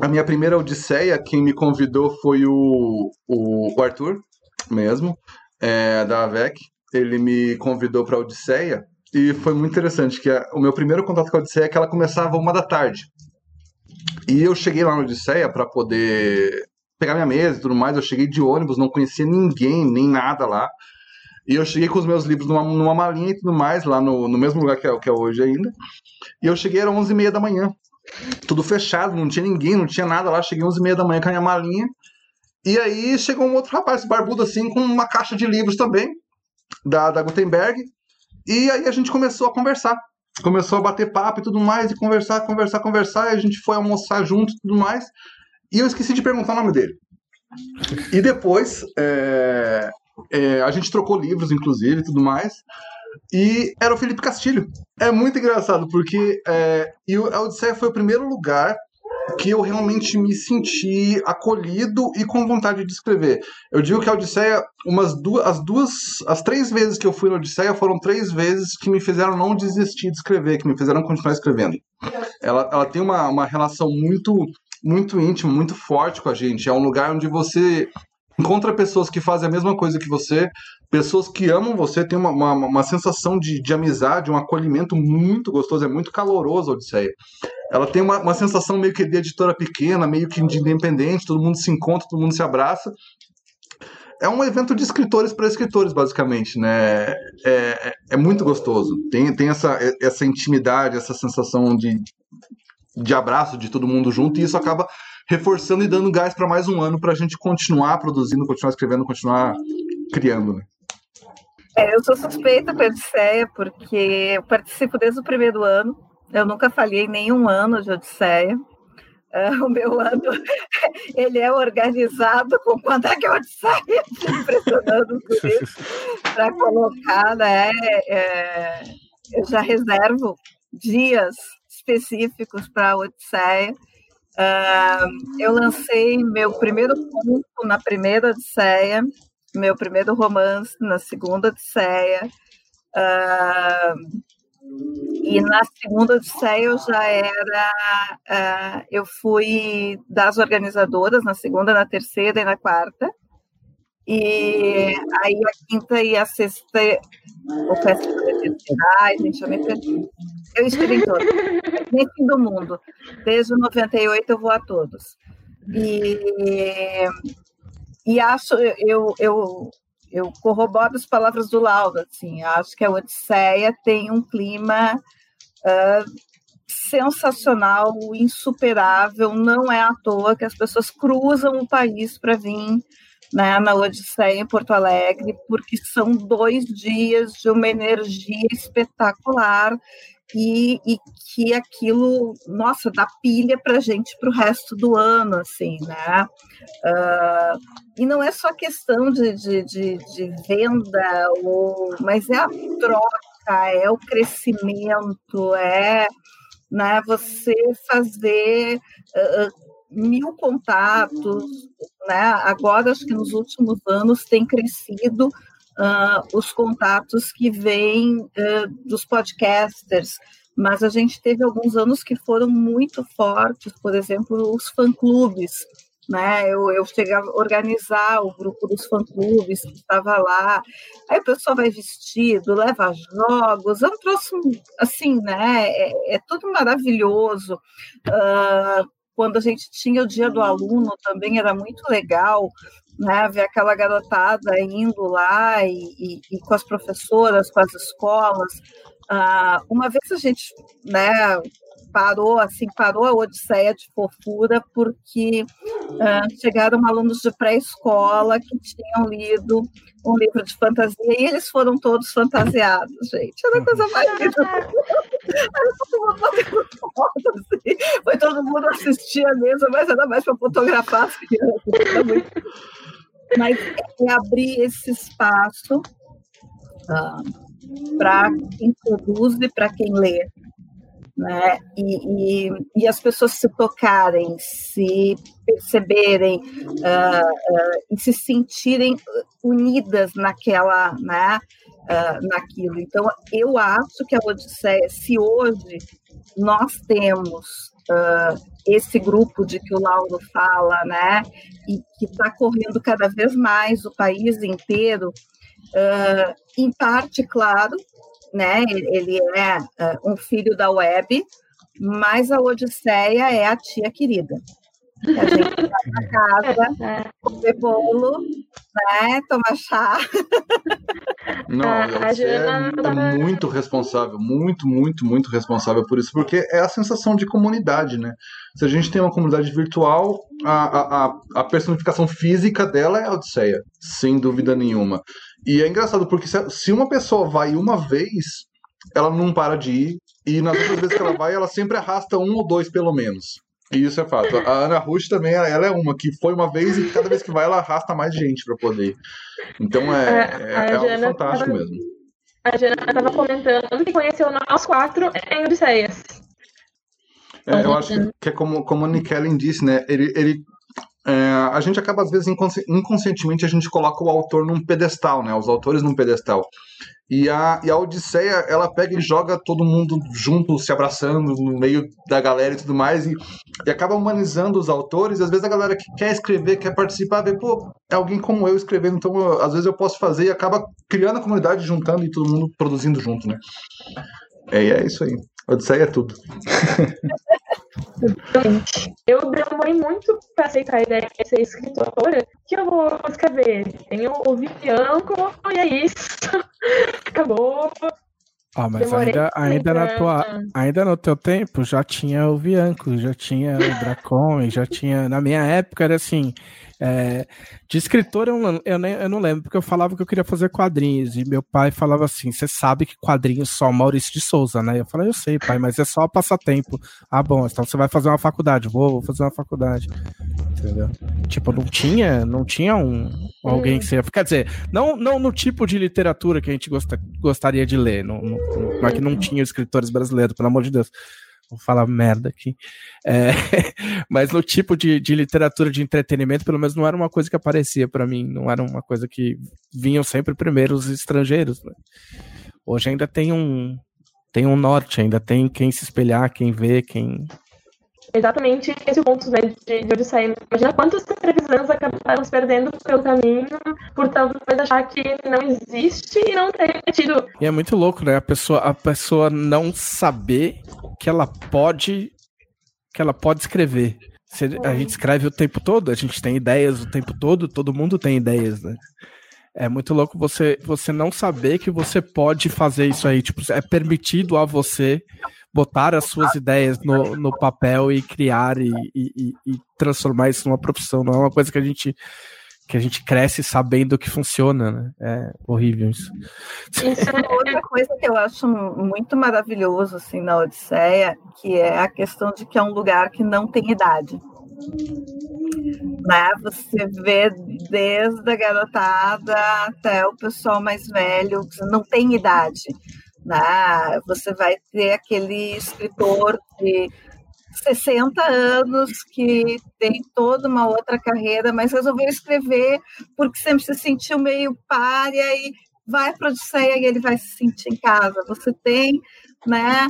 A minha primeira Odisseia, quem me convidou foi o, o, o Arthur, mesmo, é, da AVEC. Ele me convidou para a Odisseia e foi muito interessante, que a- o meu primeiro contato com a Odisseia é que ela começava uma da tarde. E eu cheguei lá na Odisseia para poder pegar minha mesa e tudo mais. Eu cheguei de ônibus, não conhecia ninguém, nem nada lá. E eu cheguei com os meus livros numa, numa malinha e tudo mais, lá no, no mesmo lugar que é, que é hoje ainda. E eu cheguei, era 11h30 da manhã. Tudo fechado, não tinha ninguém, não tinha nada lá. Cheguei 11 e meia da manhã com a minha malinha. E aí chegou um outro rapaz, barbudo assim, com uma caixa de livros também, da, da Gutenberg. E aí a gente começou a conversar. Começou a bater papo e tudo mais, e conversar, conversar, conversar. E a gente foi almoçar junto e tudo mais. E eu esqueci de perguntar o nome dele. E depois, é, é, a gente trocou livros, inclusive, e tudo mais. E era o Felipe Castilho. É muito engraçado, porque é, a Odisseia foi o primeiro lugar que eu realmente me senti acolhido e com vontade de escrever. Eu digo que a Odisseia, umas duas, as duas, as três vezes que eu fui na Odisseia foram três vezes que me fizeram não desistir de escrever, que me fizeram continuar escrevendo. Ela, ela tem uma, uma relação muito, muito íntima, muito forte com a gente. É um lugar onde você encontra pessoas que fazem a mesma coisa que você, pessoas que amam você, tem uma, uma, uma sensação de, de amizade, um acolhimento muito gostoso, é muito caloroso a Odisseia. Ela tem uma, uma sensação meio que de editora pequena, meio que de independente, todo mundo se encontra, todo mundo se abraça. É um evento de escritores para escritores, basicamente, né? É, é, é muito gostoso. Tem, tem essa, essa intimidade, essa sensação de, de abraço de todo mundo junto, e isso acaba reforçando e dando gás para mais um ano para a gente continuar produzindo, continuar escrevendo, continuar criando. Né? É, eu sou suspeita com a Odisseia, porque eu participo desde o primeiro ano. Eu nunca falhei nenhum ano de Odisseia. Uh, o meu ano ele é organizado com quando é que a Odisseia, impressionando por isso, para colocar, né? É, eu já reservo dias específicos para a Odisseia. Uh, eu lancei meu primeiro conto na primeira Odisseia, meu primeiro romance na segunda Odisseia. Uh, e na segunda Odisseia eu já era. Uh, eu fui das organizadoras, na segunda, na terceira e na quarta. E aí a quinta e a sexta, o festival de Ai, gente, eu me perdi. Eu estive em todos, nem fim do mundo. Desde 98 eu vou a todos. E, e acho, eu, eu, eu corroboro as palavras do Lauro, assim, acho que a Odisseia tem um clima uh, sensacional, insuperável, não é à toa que as pessoas cruzam o país para vir né, na Odisseia em Porto Alegre, porque são dois dias de uma energia espetacular e, e que aquilo, nossa, dá pilha para gente para o resto do ano, assim, né? Uh, e não é só questão de, de, de, de venda, ou, mas é a troca, é o crescimento, é né, você fazer uh, mil contatos, né? Agora acho que nos últimos anos tem crescido uh, os contatos que vêm uh, dos podcasters, mas a gente teve alguns anos que foram muito fortes, por exemplo, os fã-clubes, né? Eu, eu cheguei a organizar o grupo dos fã-clubes que estava lá. Aí o pessoal vai vestido, leva jogos, é um troço assim, né? É, é tudo maravilhoso. Uh, quando a gente tinha o dia do aluno também era muito legal, né, ver aquela garotada indo lá e, e, e com as professoras, com as escolas. Uh, uma vez a gente, né, parou, assim, parou a odisseia de fofura porque uh, chegaram alunos de pré-escola que tinham lido um livro de fantasia e eles foram todos fantasiados, gente. Era a coisa mais linda. Assim. Foi todo mundo assistir a mesa, mas era mais para fotografar as crianças. Mas é abrir esse espaço uh, para quem produz e para quem lê né? E, e, e, as pessoas se tocarem, se perceberem uh, uh, e se sentirem unidas naquela, né? Uh, naquilo. Então, eu acho que a Odisseia, se hoje nós temos esse grupo de que o Lauro fala, né? E que está correndo cada vez mais o país inteiro, em parte, claro, né? Ele é uh, um filho da web, mas a Odisseia é a tia querida. A gente vai na casa, comer bolo, né? Tomar chá. Não, a, a Jana é, é muito responsável, muito, muito, muito responsável por isso, porque é a sensação de comunidade, né? Se a gente tem uma comunidade virtual, a, a, a personificação física dela é a Odisseia, sem dúvida nenhuma. E é engraçado, porque se, se uma pessoa vai uma vez, ela não para de ir, e nas outras vezes que ela vai, ela sempre arrasta um ou dois, pelo menos. E isso é fato. A Ana Rush também, ela é uma que foi uma vez e cada vez que vai, ela arrasta mais gente para poder. Então é, é, é algo fantástico tava, mesmo. A Jana estava comentando que conheceu nós quatro em Odisseias. É, eu acho que é como, como o Nick Ellen disse, né? Ele, ele é, a gente acaba, às vezes, inconsci inconscientemente, a gente coloca o autor num pedestal, né? Os autores num pedestal. E a, e a Odisseia, ela pega e joga todo mundo junto, se abraçando no meio da galera e tudo mais, e, e acaba humanizando os autores. E às vezes a galera que quer escrever, quer participar, vê, pô, é alguém como eu escrevendo, então eu, às vezes eu posso fazer e acaba criando a comunidade, juntando e todo mundo produzindo junto, né? É, é isso aí. Odisseia é tudo. Eu demorei muito para aceitar a ideia de ser escritora, que eu vou escrever. Tenho o Bianco e é isso. Acabou. Ah, mas ainda, ainda, na tua, ainda no teu tempo já tinha o Bianco, já tinha o Dracon, já tinha. Na minha época era assim: é, de escritor eu não, eu, nem, eu não lembro, porque eu falava que eu queria fazer quadrinhos, e meu pai falava assim: você sabe que quadrinhos só Maurício de Souza, né? Eu falei, eu sei, pai, mas é só passatempo. Ah, bom, então você vai fazer uma faculdade, vou, vou fazer uma faculdade. Entendeu? Tipo, não tinha, não tinha um alguém que seja. Quer dizer, não, não no tipo de literatura que a gente gosta, gostaria de ler. Não, não, não é que não tinha escritores brasileiros, pelo amor de Deus vou falar merda aqui, é, mas no tipo de, de literatura de entretenimento, pelo menos não era uma coisa que aparecia para mim, não era uma coisa que vinham sempre primeiro os estrangeiros. Né? Hoje ainda tem um tem um norte, ainda tem quem se espelhar, quem vê, quem exatamente esse ponto né, de, de Odisseia. Imagina quantos televisões acabaram se perdendo pelo caminho por talvez achar que não existe e não ter tido. E é muito louco, né? A pessoa, a pessoa não saber que ela pode que ela pode escrever. A gente escreve o tempo todo, a gente tem ideias o tempo todo, todo mundo tem ideias, né? É muito louco você, você não saber que você pode fazer isso aí. Tipo, é permitido a você botar as suas ideias no, no papel e criar e, e, e, transformar isso numa profissão. Não é uma coisa que a gente que a gente cresce sabendo que funciona, né? É horrível isso. Isso é outra coisa que eu acho muito maravilhoso assim na Odisseia, que é a questão de que é um lugar que não tem idade. Né? Você vê desde a garotada até o pessoal mais velho, não tem idade. Né? Você vai ter aquele escritor de 60 anos que tem toda uma outra carreira, mas resolveu escrever porque sempre se sentiu meio párea e vai para a Odisseia e ele vai se sentir em casa. Você tem né,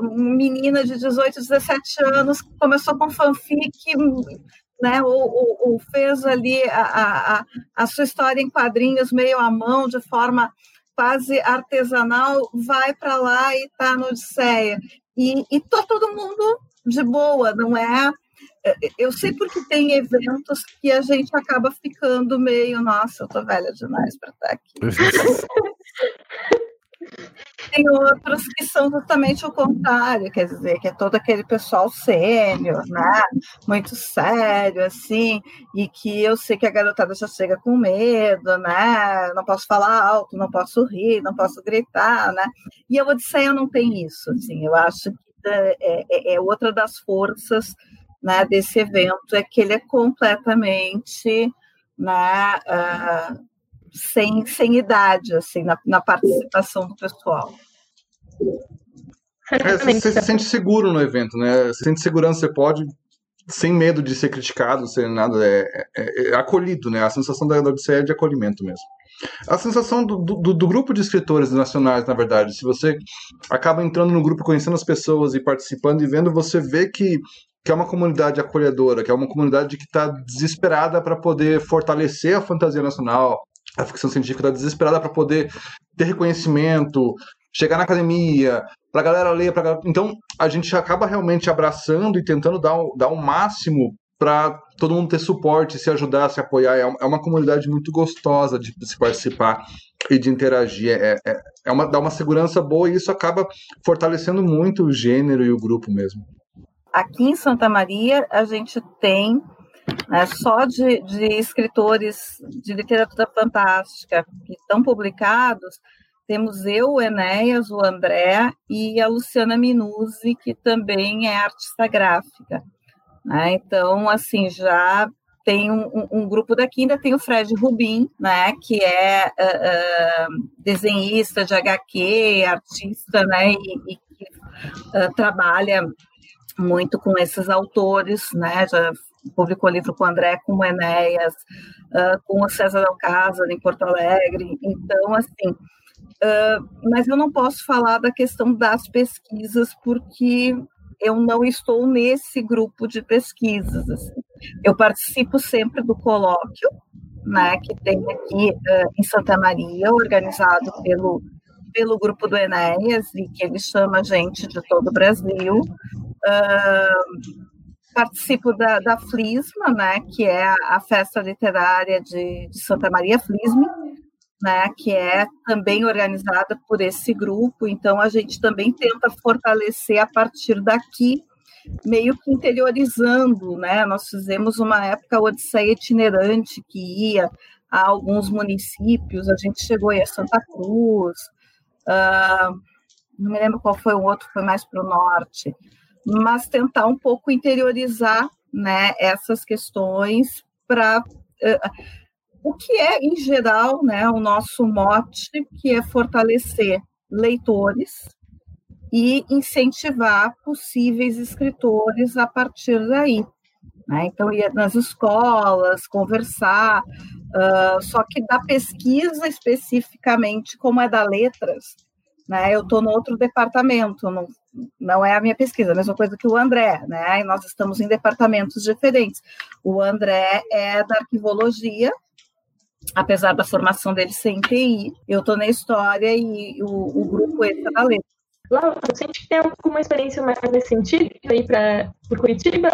uma menina de 18, 17 anos que começou com fanfic, né, ou, ou, ou fez ali a, a, a sua história em quadrinhos meio à mão, de forma quase artesanal, vai para lá e está no Odisseia. E, e todo mundo de boa, não é? é eu sei porque tem eventos que a gente acaba ficando meio, nossa, eu tô velha demais para estar aqui. Tem outros que são justamente o contrário, quer dizer, que é todo aquele pessoal sênior, né? Muito sério, assim, e que eu sei que a garotada já chega com medo, né? Não posso falar alto, não posso rir, não posso gritar, né? E a Odisseia não tem isso, assim, eu acho que é, é, é outra das forças né, desse evento, é que ele é completamente né, uh, sem, sem idade, assim, na, na participação do pessoal. É, você, se sente seguro no evento, né? Você sente segurança, você pode, sem medo de ser criticado, sem nada, é, é, é acolhido, né? A sensação da Odisseia é de acolhimento mesmo. A sensação do, do, do, grupo de escritores nacionais, na verdade, se você acaba entrando no grupo, conhecendo as pessoas e participando e vendo, você vê que, que é uma comunidade acolhedora, que é uma comunidade que está desesperada para poder fortalecer a fantasia nacional, a ficção científica está desesperada para poder ter reconhecimento, chegar na academia, para a galera ler. Pra... Então, a gente acaba realmente abraçando e tentando dar o, dar o máximo para todo mundo ter suporte, se ajudar, se apoiar. É, é uma comunidade muito gostosa de se participar e de interagir. É, é, é uma, dá uma segurança boa e isso acaba fortalecendo muito o gênero e o grupo mesmo. Aqui em Santa Maria, a gente tem né, só de, de escritores de literatura fantástica que estão publicados, temos eu, o Enéas, o André e a Luciana Minuzzi, que também é artista gráfica. Né? Então, assim, já tem um, um, grupo daqui, ainda tem o Fred Rubin, né, que é uh, uh, desenhista de HQ, artista, né, e, e uh, trabalha muito com esses autores, né, já publicou livro com o André, com o Enéas, com o César Alcázar em Porto Alegre, então, assim, mas eu não posso falar da questão das pesquisas, porque eu não estou nesse grupo de pesquisas. Assim. Eu participo sempre do colóquio, né, que tem aqui uh, em Santa Maria, organizado pelo, pelo grupo do Enéas, e que ele chama gente de todo o Brasil. Uh, participo da, da Flisma, né, que é a, a festa literária de, de Santa Maria Flisme, né, que é também organizada por esse grupo. Então, a gente também tenta fortalecer a partir daqui, meio que interiorizando. Né? Nós fizemos uma época Odisseia itinerante que ia a alguns municípios, a gente chegou aí a Santa Cruz, uh, não me lembro qual foi o outro, foi mais para o norte, mas tentar um pouco interiorizar né, essas questões para. Uh, o que é, em geral, né, o nosso mote, que é fortalecer leitores e incentivar possíveis escritores a partir daí. Né? Então, ir nas escolas, conversar, uh, só que da pesquisa especificamente, como é da letras, né, eu estou no outro departamento, não, não é a minha pesquisa, a mesma coisa que o André, né, e nós estamos em departamentos diferentes. O André é da arquivologia, apesar da formação dele ser em TI, eu estou na história e o, o grupo está na letra. Laura, você tem alguma experiência mais nesse sentido aí para Curitiba?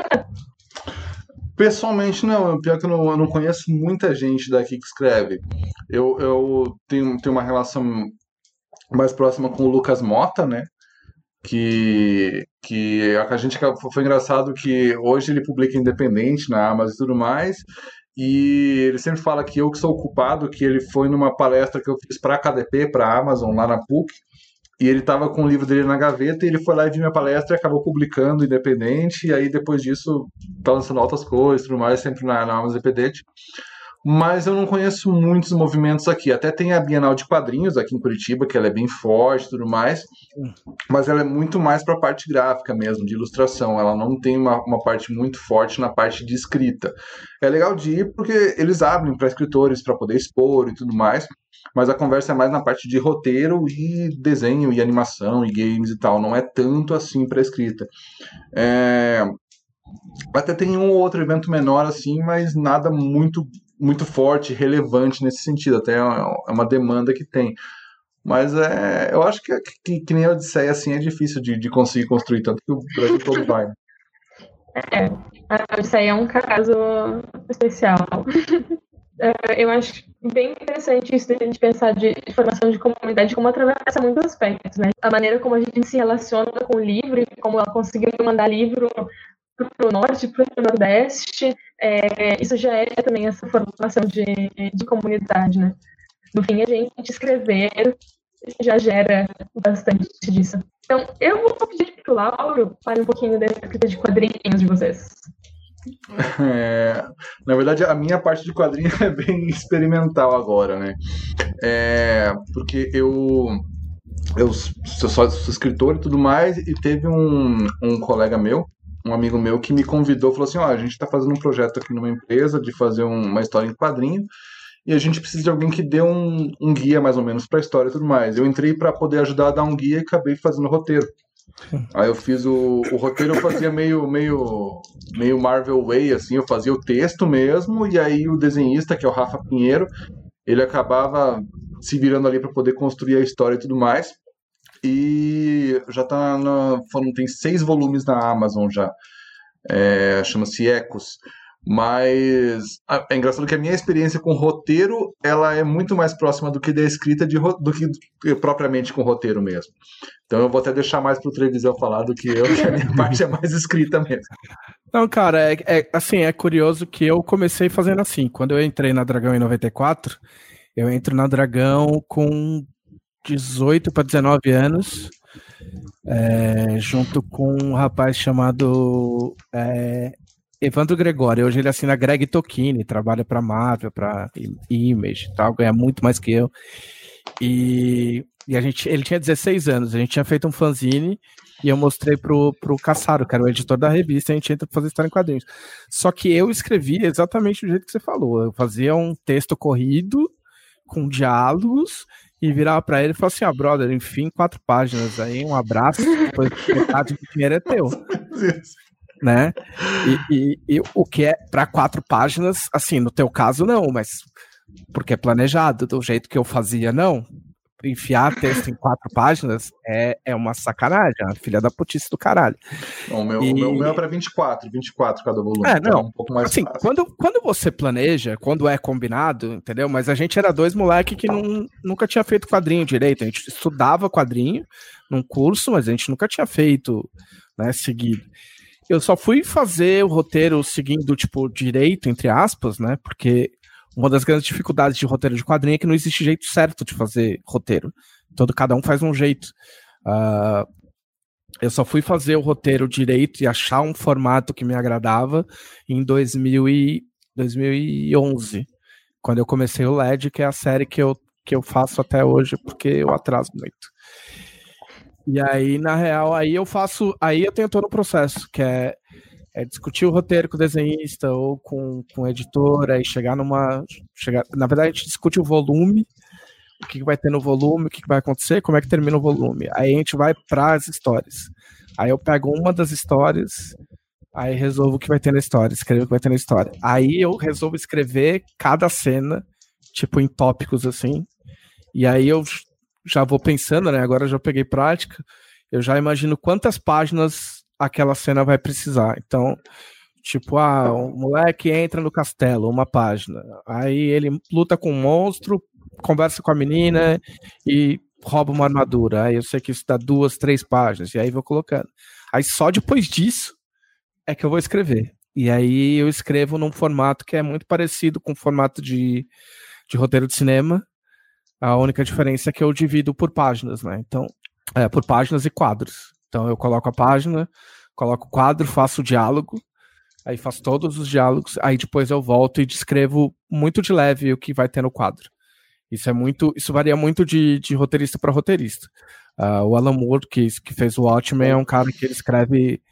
Pessoalmente, não. Pior que eu não, eu não, conheço muita gente daqui que escreve. Eu, eu tenho, tenho uma relação mais próxima com o Lucas Mota, né? Que, que a gente foi engraçado que hoje ele publica independente na Amazon e tudo mais. E ele sempre fala que eu que sou o culpado, que ele foi numa palestra que eu fiz para a KDP, para a Amazon, lá na PUC, e ele estava com o livro dele na gaveta, e ele foi lá e viu minha palestra e acabou publicando independente, e aí depois disso tá lançando outras coisas, tudo mais, sempre na, na Amazon independente mas eu não conheço muitos movimentos aqui. Até tem a Bienal de Quadrinhos aqui em Curitiba, que ela é bem forte e tudo mais, mas ela é muito mais para a parte gráfica mesmo, de ilustração. Ela não tem uma, uma parte muito forte na parte de escrita. É legal de ir porque eles abrem para escritores para poder expor e tudo mais, mas a conversa é mais na parte de roteiro e desenho e animação e games e tal. Não é tanto assim para escrita. É... Até tem um ou outro evento menor assim, mas nada muito muito forte, relevante nesse sentido, até é, é uma demanda que tem. Mas é, eu acho que, que, que nem a Odisseia assim é difícil de, de conseguir construir, tanto que o Brasil todo vai. É, a Odisseia é um caso especial. É, eu acho bem interessante isso de a gente pensar de, de formação de comunidade como atravessa muitos aspectos, né? A maneira como a gente se relaciona com o livro, como ela conseguiu mandar livro para o norte, para o nordeste, é, isso já é também essa formação de, de comunidade, né? No fim, a gente escrever já gera bastante disso. Então, eu vou pedir para o Lauro falar um pouquinho da escrita de quadrinhos de vocês. É, na verdade, a minha parte de quadrinho é bem experimental agora, né? É, porque eu eu sou, sou escritor e tudo mais, e teve um, um colega meu um amigo meu que me convidou, falou assim, ó, oh, a gente está fazendo um projeto aqui numa empresa de fazer um, uma história em quadrinho e a gente precisa de alguém que dê um, um guia mais ou menos para a história e tudo mais. Eu entrei para poder ajudar a dar um guia e acabei fazendo o roteiro. Aí eu fiz o, o roteiro, eu fazia meio, meio, meio Marvel Way, assim, eu fazia o texto mesmo, e aí o desenhista, que é o Rafa Pinheiro, ele acabava se virando ali para poder construir a história e tudo mais. E já tá na. Falando, tem seis volumes na Amazon já. é, chama-se Ecos. Mas é engraçado que a minha experiência com roteiro ela é muito mais próxima do que da escrita de, do que propriamente com roteiro mesmo. Então eu vou até deixar mais para o Trevisel falar do que eu, que a minha parte é mais escrita mesmo. Não, cara, é, é, assim, é curioso que eu comecei fazendo assim. Quando eu entrei na Dragão em 94, eu entro na Dragão com 18 para 19 anos, é, junto com um rapaz chamado é, Evandro Gregório. Hoje ele assina Greg Tokini, trabalha para Marvel, para Image e tal, ganha muito mais que eu. E, e, a gente, ele tinha 16 anos, a gente tinha feito um fanzine e eu mostrei pro, pro Caçaro, que era o editor da revista, a gente entra pra fazer história em quadrinhos. Só que eu escrevia exatamente do jeito que você falou. Eu fazia um texto corrido, com diálogos, e virava para ele e falava assim: ah, brother, enfim, quatro páginas aí, um abraço, depois metade do dinheiro é teu. né? E, e, e, o que é para quatro páginas, assim, no teu caso não, mas porque é planejado, do jeito que eu fazia, não enfiar texto em quatro páginas é, é uma sacanagem, a filha da putice do caralho. o, meu, e... meu, meu é para 24, 24 cada volume. É, então não, é um pouco mais assim, quando, quando você planeja, quando é combinado, entendeu? Mas a gente era dois moleques que não, nunca tinha feito quadrinho direito, a gente estudava quadrinho num curso, mas a gente nunca tinha feito, né, seguido. Eu só fui fazer o roteiro seguindo, tipo, direito, entre aspas, né, porque uma das grandes dificuldades de roteiro de quadrinho é que não existe jeito certo de fazer roteiro. Todo cada um faz um jeito. Uh, eu só fui fazer o roteiro direito e achar um formato que me agradava em 2000 e 2011, quando eu comecei o LED, que é a série que eu, que eu faço até hoje, porque eu atraso muito. E aí, na real, aí eu faço. Aí eu tenho todo o processo, que é é discutir o roteiro com o desenhista ou com, com a editora chegar numa. Chegar, na verdade, a gente discute o volume, o que, vai ter no volume, o que, vai acontecer, como é que termina o volume. Aí a gente vai para as histórias. Aí eu pego uma das histórias, aí resolvo o que vai ter na história, escrevo o que vai ter na história. Aí eu resolvo escrever cada cena, tipo em tópicos assim. E aí eu já vou pensando, né? Agora eu já peguei prática. Eu já imagino quantas páginas aquela cena vai precisar. Então, tipo, ah, o moleque entra no castelo, uma página. Aí ele luta com um monstro, conversa com a menina e rouba uma armadura. Aí eu sei que isso dá duas, três páginas. E aí vou colocando. Aí só depois disso é que eu vou escrever. E aí eu escrevo num formato que é muito parecido com o formato de, de roteiro de cinema. A única diferença é que eu divido por páginas, né? Então, é, por páginas e quadros. Então eu coloco a página, coloco o quadro, faço o diálogo, aí faço todos os diálogos, aí depois eu volto e descrevo muito de leve o que vai ter no quadro. Isso é muito, isso varia muito de, de roteirista para roteirista. Uh, o Alan Moore, que, que fez o Watchmen, é um cara que ele escreve,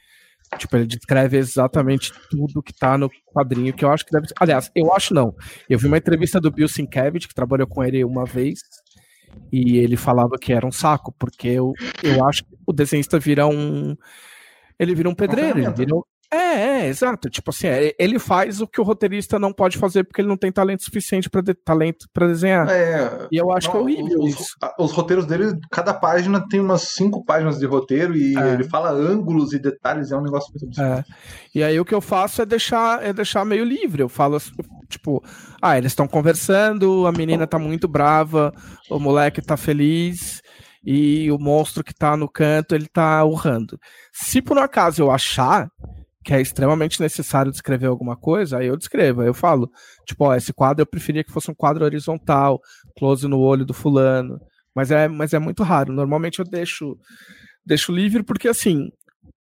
tipo, ele descreve exatamente tudo que tá no quadrinho, que eu acho que deve Aliás, eu acho não. Eu vi uma entrevista do Bill Sienkiewicz, que trabalhou com ele uma vez, e ele falava que era um saco, porque eu, eu acho que o desenhista vira um. Ele vira um pedreiro, ele vira um, é, é, exato. Tipo assim, é, ele faz o que o roteirista não pode fazer porque ele não tem talento suficiente para de, talento para desenhar. É, e eu acho não, que é horrível os, isso. Os roteiros dele, cada página tem umas cinco páginas de roteiro e é. ele fala ângulos e detalhes, é um negócio muito absurdo. É. E aí o que eu faço é deixar, é deixar meio livre. Eu falo tipo, ah, eles estão conversando, a menina tá muito brava, o moleque tá feliz e o monstro que tá no canto, ele tá urrando. Se por um acaso eu achar que é extremamente necessário descrever alguma coisa, aí eu descrevo, aí eu falo, tipo, ó, esse quadro eu preferia que fosse um quadro horizontal, close no olho do fulano, mas é, mas é muito raro. Normalmente eu deixo deixo livre porque assim,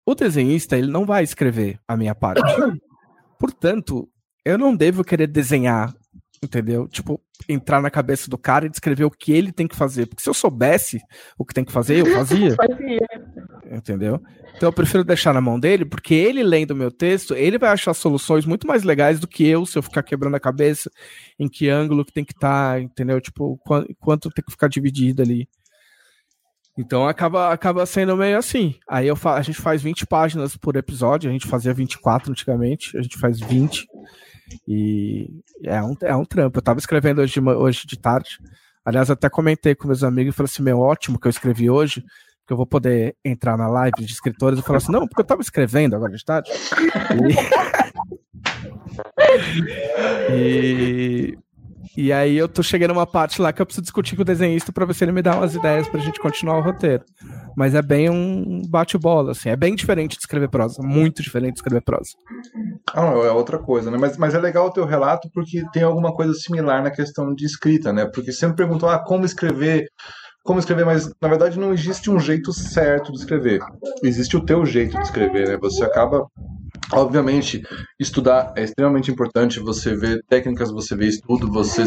o desenhista, ele não vai escrever a minha parte. Portanto, eu não devo querer desenhar entendeu? Tipo, entrar na cabeça do cara e descrever o que ele tem que fazer. Porque se eu soubesse o que tem que fazer, eu fazia. fazia. Entendeu? Então eu prefiro deixar na mão dele, porque ele lendo o meu texto, ele vai achar soluções muito mais legais do que eu, se eu ficar quebrando a cabeça em que ângulo que tem que estar, tá, entendeu? Tipo, quanto tem que ficar dividido ali. Então acaba, acaba sendo meio assim. Aí eu a gente faz 20 páginas por episódio, a gente fazia 24 antigamente, a gente faz 20. E é um, é um trampo. Eu tava escrevendo hoje de, hoje de tarde. Aliás, até comentei com meus amigos e falei assim: meu, ótimo que eu escrevi hoje, que eu vou poder entrar na live de escritores e falar assim, não, porque eu estava escrevendo agora de tarde. E... e... aí eu tô chegando numa parte lá que eu preciso discutir com o desenhista para ver se ele me dá umas ideias pra gente continuar o roteiro. Mas é bem um bate-bola, assim, é bem diferente de escrever prosa, muito diferente de escrever prosa. Ah, é outra coisa, né? Mas, mas é legal o teu relato porque tem alguma coisa similar na questão de escrita, né? Porque sempre perguntam, ah, como escrever como escrever, mas na verdade não existe um jeito certo de escrever. Existe o teu jeito de escrever, né? Você acaba Obviamente, estudar é extremamente importante. Você vê técnicas, você vê estudo, você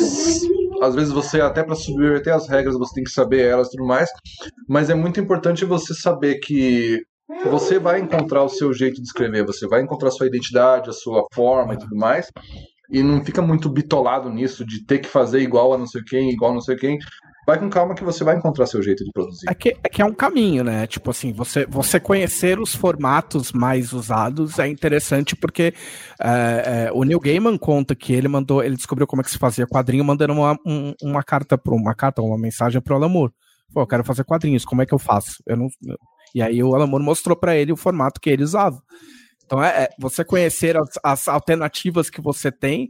às vezes você até para subverter as regras você tem que saber elas e tudo mais. Mas é muito importante você saber que você vai encontrar o seu jeito de escrever, você vai encontrar a sua identidade, a sua forma e tudo mais e não fica muito bitolado nisso de ter que fazer igual a não sei quem, igual a não sei quem. Vai com calma que você vai encontrar seu jeito de produzir. É que é, que é um caminho, né? Tipo assim, você, você conhecer os formatos mais usados é interessante porque é, é, o Neil Gaiman conta que ele mandou, ele descobriu como é que se fazia quadrinho mandando uma, um, uma carta para uma carta, uma mensagem para o Alan Moore. Pô, eu quero fazer quadrinhos, como é que eu faço? Eu não, e aí o Alan Moore mostrou para ele o formato que ele usava. Então, é, é você conhecer as, as, alternativas que você tem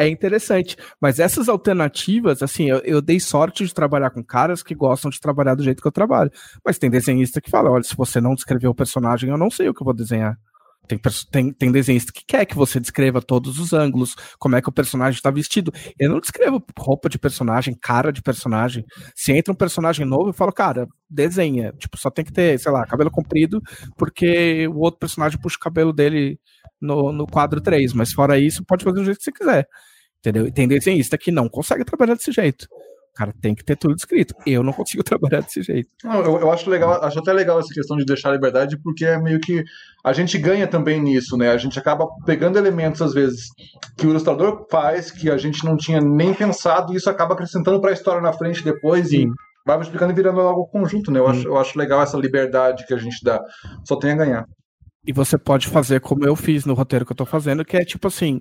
é interessante. Mas essas alternativas, assim, eu, eu, dei sorte de trabalhar com caras que gostam de trabalhar do jeito que eu trabalho. Mas tem desenhista que fala: olha, se você não descrever o personagem, eu não sei o que eu vou desenhar. Tem, tem, tem desenhista que quer que você descreva todos os ângulos, como é que o personagem está vestido. Eu não descrevo roupa de personagem, cara de personagem. Se entra um personagem novo, eu falo, cara, desenha. Tipo, só tem que ter, sei lá, cabelo comprido, porque o outro personagem puxa o cabelo dele no, no quadro 3. Mas fora isso, pode fazer do jeito que você quiser. Entendeu? E tem desenhista que não consegue trabalhar desse jeito cara tem que ter tudo escrito. Eu não consigo trabalhar desse jeito. Não, eu, eu, acho legal, acho até legal essa questão de deixar a liberdade, porque é meio que a gente ganha também nisso, né? A gente acaba pegando elementos, às vezes, que o ilustrador faz, que a gente não tinha nem pensado, e isso acaba acrescentando para a história na frente depois Sim. e vai explicando e virando algo conjunto, né? Eu acho, eu acho legal essa liberdade que a gente dá. Só tem a ganhar. E você pode fazer como eu fiz no roteiro que eu tô fazendo, que é tipo assim.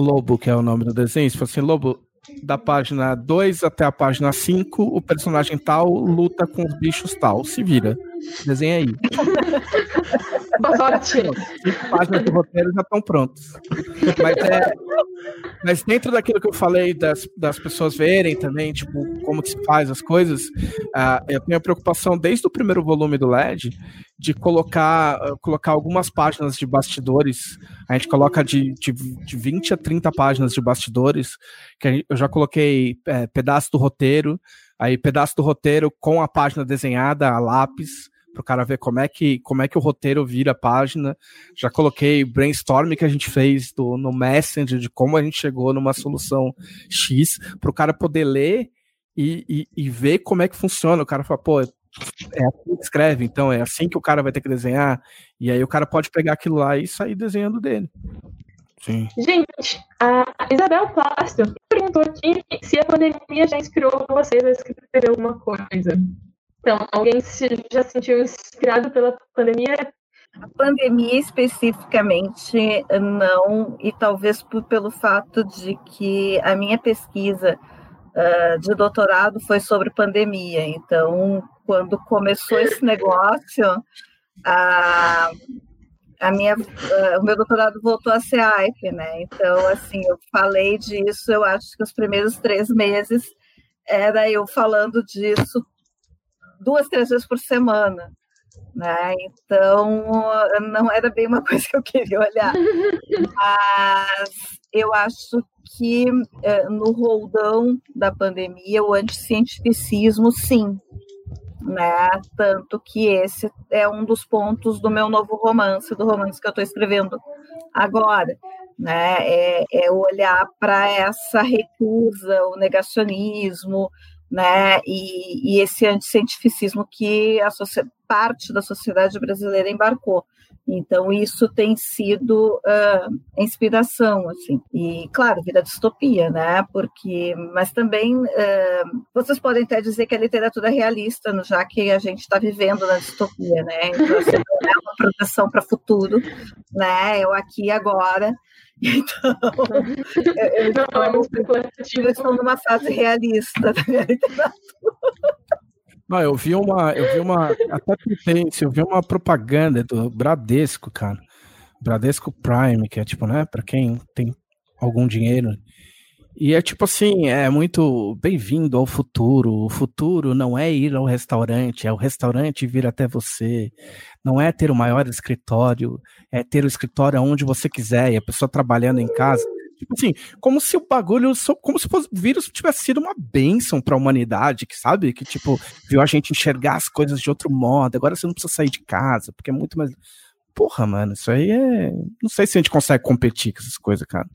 Lobo, que é o nome do desenho, se fosse assim, Lobo, da página 2 até a página 5, o personagem tal luta com os bichos tal. Se vira. Desenha aí. Sorte. Cinco páginas do roteiro já estão prontos. Mas, é, mas dentro daquilo que eu falei das, das pessoas verem também, tipo, como que se faz as coisas, uh, eu tenho a preocupação desde o primeiro volume do LED de colocar, uh, colocar algumas páginas de bastidores. A gente coloca de, de, de 20 a 30 páginas de bastidores, que eu já coloquei é, pedaço do roteiro, aí pedaço do roteiro com a página desenhada a lápis, para o cara ver como é que como é que o roteiro vira a página. Já coloquei brainstorm que a gente fez do, no Messenger de como a gente chegou numa solução X para o cara poder ler e, e, e, ver como é que funciona. O cara fala, pô, é assim que escreve, então é assim que o cara vai ter que desenhar. E aí o cara pode pegar aquilo lá e sair desenhando dele. Sim. Gente, a Isabel Plácio perguntou aqui se a pandemia já inspirou vocês a escrever alguma coisa. Então, alguém se, já se sentiu inspirado pela pandemia? A pandemia especificamente não, e talvez por, pelo fato de que a minha pesquisa uh, de doutorado foi sobre pandemia. Então, quando começou esse negócio, a, a minha, uh, o meu doutorado voltou a ser AIP, né? Então, assim, eu falei disso, eu acho que os primeiros três meses era eu falando disso duas, três vezes por semana. Né? Então, não era bem uma coisa que eu queria olhar. Mas eu acho que eh, no roldão da pandemia, o anticientificismo, sim. Né? Tanto que esse é um dos pontos do meu novo romance, do romance que eu estou escrevendo agora. Né? É, é olhar para essa recusa, o negacionismo, né? E, e esse anticientificismo que a parte da sociedade brasileira embarcou. Então, isso tem sido uh, inspiração, assim. E, claro, vira distopia, né? Porque, mas também, uh, vocês podem até dizer que a literatura é realista, já que a gente está vivendo na distopia, né? Então, assim, é uma proteção para o futuro, né? Eu aqui agora, então, eu, eu, estou, eu estou numa fase realista da minha literatura. Não, eu vi uma, eu vi uma, até potência, eu vi uma propaganda do Bradesco, cara. Bradesco Prime, que é tipo, né, para quem tem algum dinheiro. E é tipo assim, é muito bem-vindo ao futuro. O futuro não é ir ao restaurante, é o restaurante vir até você. Não é ter o maior escritório, é ter o escritório onde você quiser e a pessoa trabalhando em casa. Tipo assim, como se o bagulho, como se o vírus tivesse sido uma bênção para a humanidade, que sabe? Que tipo, viu a gente enxergar as coisas de outro modo. Agora você não precisa sair de casa, porque é muito mais porra, mano, isso aí é. Não sei se a gente consegue competir com essas coisas, cara.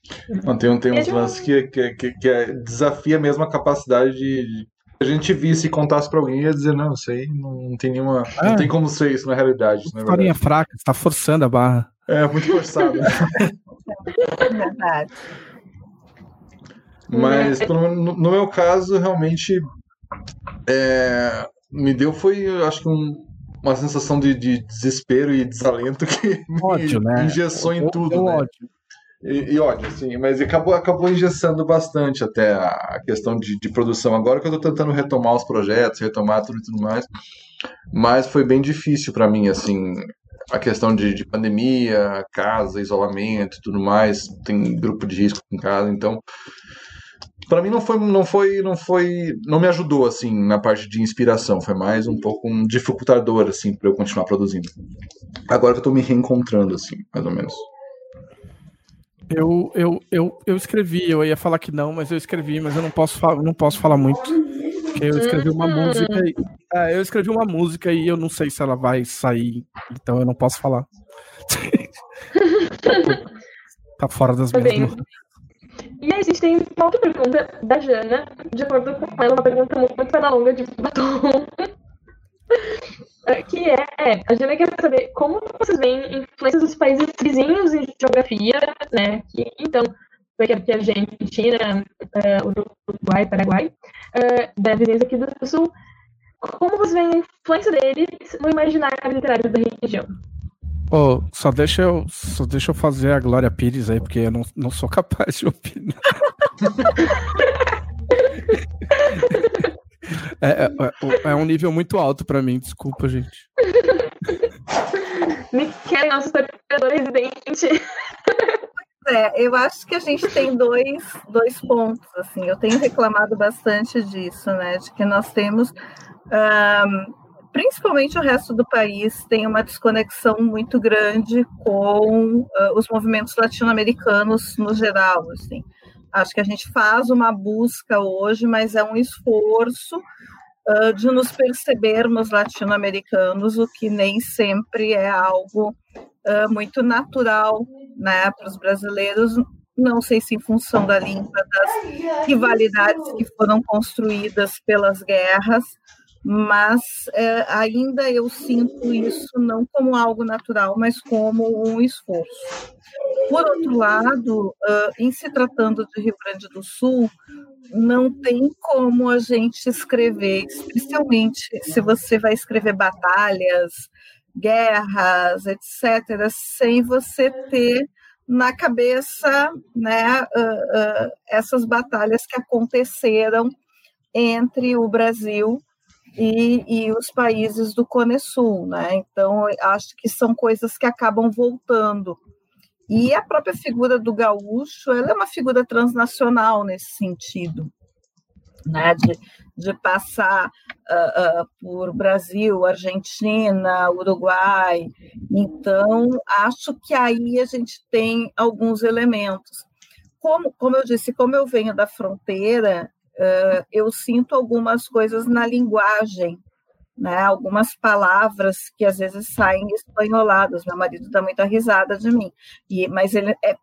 Não, tem, tem uns lances que, que, que, que é, desafia mesmo a capacidade de. A gente visse e contasse pra alguém e ia dizer, não, isso aí não tem nenhuma. É. Não tem como ser isso na realidade. Historinha fraca, você tá forçando a barra. É, muito forçado. É verdade. Mas no, no, meu caso, realmente é, me deu foi, acho que um, uma sensação de, de, desespero e desalento que ódio, me né? engessou em tudo. né? Ódio. E, e, ódio, sim, mas acabou, acabou engessando bastante até a questão de, de produção. Agora que eu estou tentando retomar os projetos, retomar tudo e tudo mais, mas foi bem difícil para mim, assim, a questão de, de, pandemia, casa, isolamento tudo mais, tem grupo de risco em casa, então para mim não foi não foi não foi não me ajudou assim na parte de inspiração, foi mais um pouco um dificultador assim para eu continuar produzindo. Agora que eu tô me reencontrando assim, mais ou menos. Eu, eu, eu, eu escrevi, eu ia falar que não, mas eu escrevi, mas eu não posso, não posso falar muito. Porque eu escrevi uma música. E, é, eu escrevi uma música e eu não sei se ela vai sair, então eu não posso falar. tá fora das tá minhas mãos. E aí a gente tem uma outra pergunta da Jana, de acordo com ela, uma pergunta muito para longa de batom. que é, é, a Jana quer saber como vocês veem influências dos países vizinhos em geografia, né? Que, então, porque a Argentina, uh, Uruguai, Paraguai, uh, da vizinhança aqui do Sul, como vocês veem a influência deles no imaginário literário da região? Oh, só deixa eu só deixa eu fazer a Glória Pires aí, porque eu não, não sou capaz de opinar. é, é, é, é, um nível muito alto para mim, desculpa, gente. Miquel, nosso torcedor residente. É, eu acho que a gente tem dois, dois pontos, assim, eu tenho reclamado bastante disso, né, de que nós temos um, principalmente o resto do país, tem uma desconexão muito grande com uh, os movimentos latino-americanos no geral. Assim. Acho que a gente faz uma busca hoje, mas é um esforço uh, de nos percebermos latino-americanos, o que nem sempre é algo uh, muito natural né, para os brasileiros, não sei se em função da língua, das rivalidades que foram construídas pelas guerras, mas é, ainda eu sinto isso não como algo natural, mas como um esforço. Por outro lado, uh, em se tratando de Rio Grande do Sul, não tem como a gente escrever, especialmente se você vai escrever batalhas, guerras, etc., sem você ter na cabeça né, uh, uh, essas batalhas que aconteceram entre o Brasil e, e os países do Cone Sul, né? Então, acho que são coisas que acabam voltando. E a própria figura do gaúcho, ela é uma figura transnacional nesse sentido, né? De, de passar uh, uh, por Brasil, Argentina, Uruguai. Então, acho que aí a gente tem alguns elementos. Como, como eu disse, como eu venho da fronteira, uh, eu sinto algumas coisas na linguagem, né? algumas palavras que às vezes saem espanholadas. Meu marido dá muita risada de mim, e, mas ele é,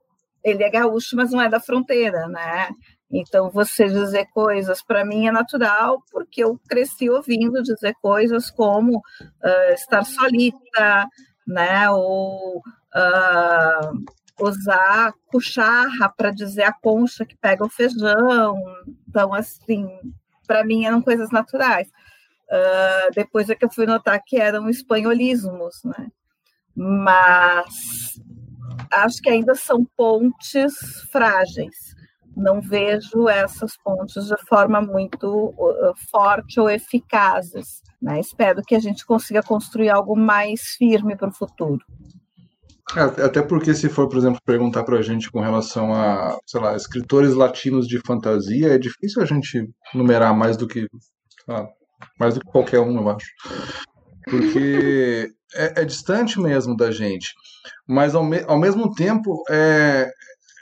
ele é gaúcho, mas não é da fronteira, né? Então, você dizer coisas para mim é natural, porque eu cresci ouvindo dizer coisas como uh, estar solita, né? Ou uh, usar cucharra para dizer a concha que pega o feijão. Então, assim, para mim eram coisas naturais. Uh, depois é que eu fui notar que eram espanholismos, né? Mas acho que ainda são pontes frágeis. Não vejo essas pontes de forma muito uh, forte ou eficazes. Né? Espero que a gente consiga construir algo mais firme para o futuro. Até porque se for, por exemplo, perguntar para a gente com relação a, sei lá, escritores latinos de fantasia, é difícil a gente numerar mais do que, lá, mais do que qualquer um, eu acho. Porque é, é distante mesmo da gente. Mas ao, me, ao mesmo tempo, é,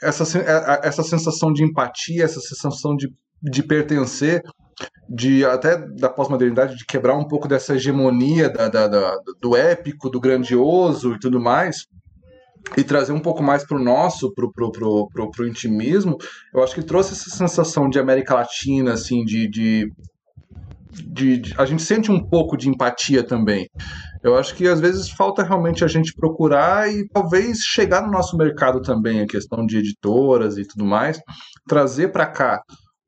essa, é, essa sensação de empatia, essa sensação de, de pertencer, de até da pós-modernidade, de quebrar um pouco dessa hegemonia da, da, da, do épico, do grandioso e tudo mais, e trazer um pouco mais para o nosso, para pro, intimismo, eu acho que trouxe essa sensação de América Latina, assim, de, de, de, de, a gente sente um pouco de empatia também. Eu acho que às vezes falta realmente a gente procurar e talvez chegar no nosso mercado também, a questão de editoras e tudo mais, trazer para cá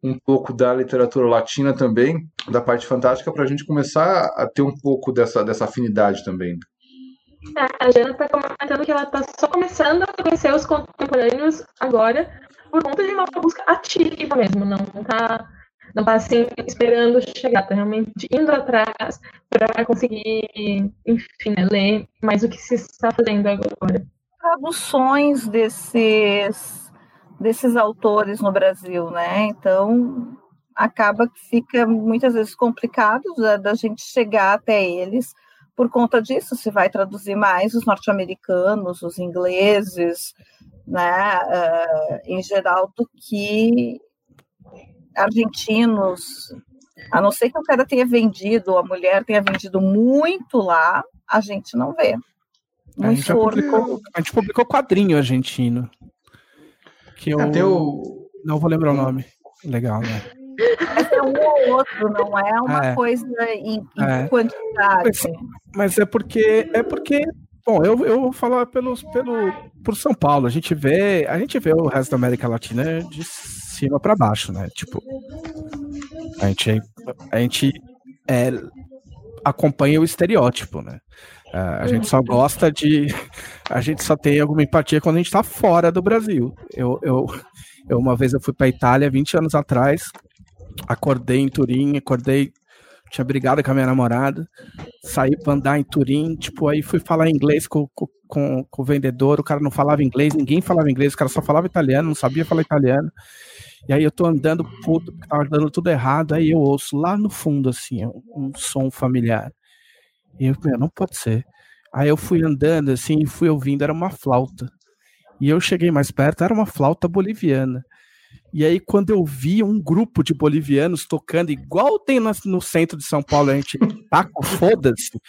um pouco da literatura latina também, da parte fantástica, para a gente começar a ter um pouco dessa, dessa afinidade também. É, a Jana está comentando que ela está só começando a conhecer os contemporâneos agora por conta de uma busca ativa mesmo, não está não tá assim esperando chegar, está realmente indo atrás para conseguir, enfim, né, ler mais o que se está fazendo agora. Traduções desses desses autores no Brasil, né? Então acaba que fica muitas vezes complicado da, da gente chegar até eles por conta disso, se vai traduzir mais os norte-americanos, os ingleses, né, uh, em geral, do que argentinos. A não ser que o cara tenha vendido, a mulher tenha vendido muito lá, a gente não vê. A, gente publicou, a gente publicou quadrinho argentino. Que eu o... não vou lembrar o nome. Legal, né? é um ou outro, não é uma é. coisa em, em é. quantidade. Mas, mas, é porque é porque bom, eu, eu vou falar pelos, pelo por São Paulo. A gente vê a gente vê o resto da América Latina de cima para baixo, né? Tipo, a gente a gente é, acompanha o estereótipo, né? a gente só gosta de. A gente só tem alguma empatia quando a gente tá fora do Brasil. Eu, eu, eu uma vez eu fui pra Itália 20 anos atrás, acordei em Turim, acordei, tinha brigado com a minha namorada, saí pra andar em Turim, tipo, aí fui falar inglês com, com, com o vendedor, o cara não falava inglês, ninguém falava inglês, o cara só falava italiano, não sabia falar italiano. E aí eu tô andando puto, tava dando tudo errado, aí eu ouço lá no fundo, assim, um som familiar. E eu, meu, não pode ser. Aí eu fui andando, assim, e fui ouvindo, era uma flauta. E eu cheguei mais perto, era uma flauta boliviana. E aí, quando eu vi um grupo de bolivianos tocando, igual tem no centro de São Paulo, a gente tá com foda-se,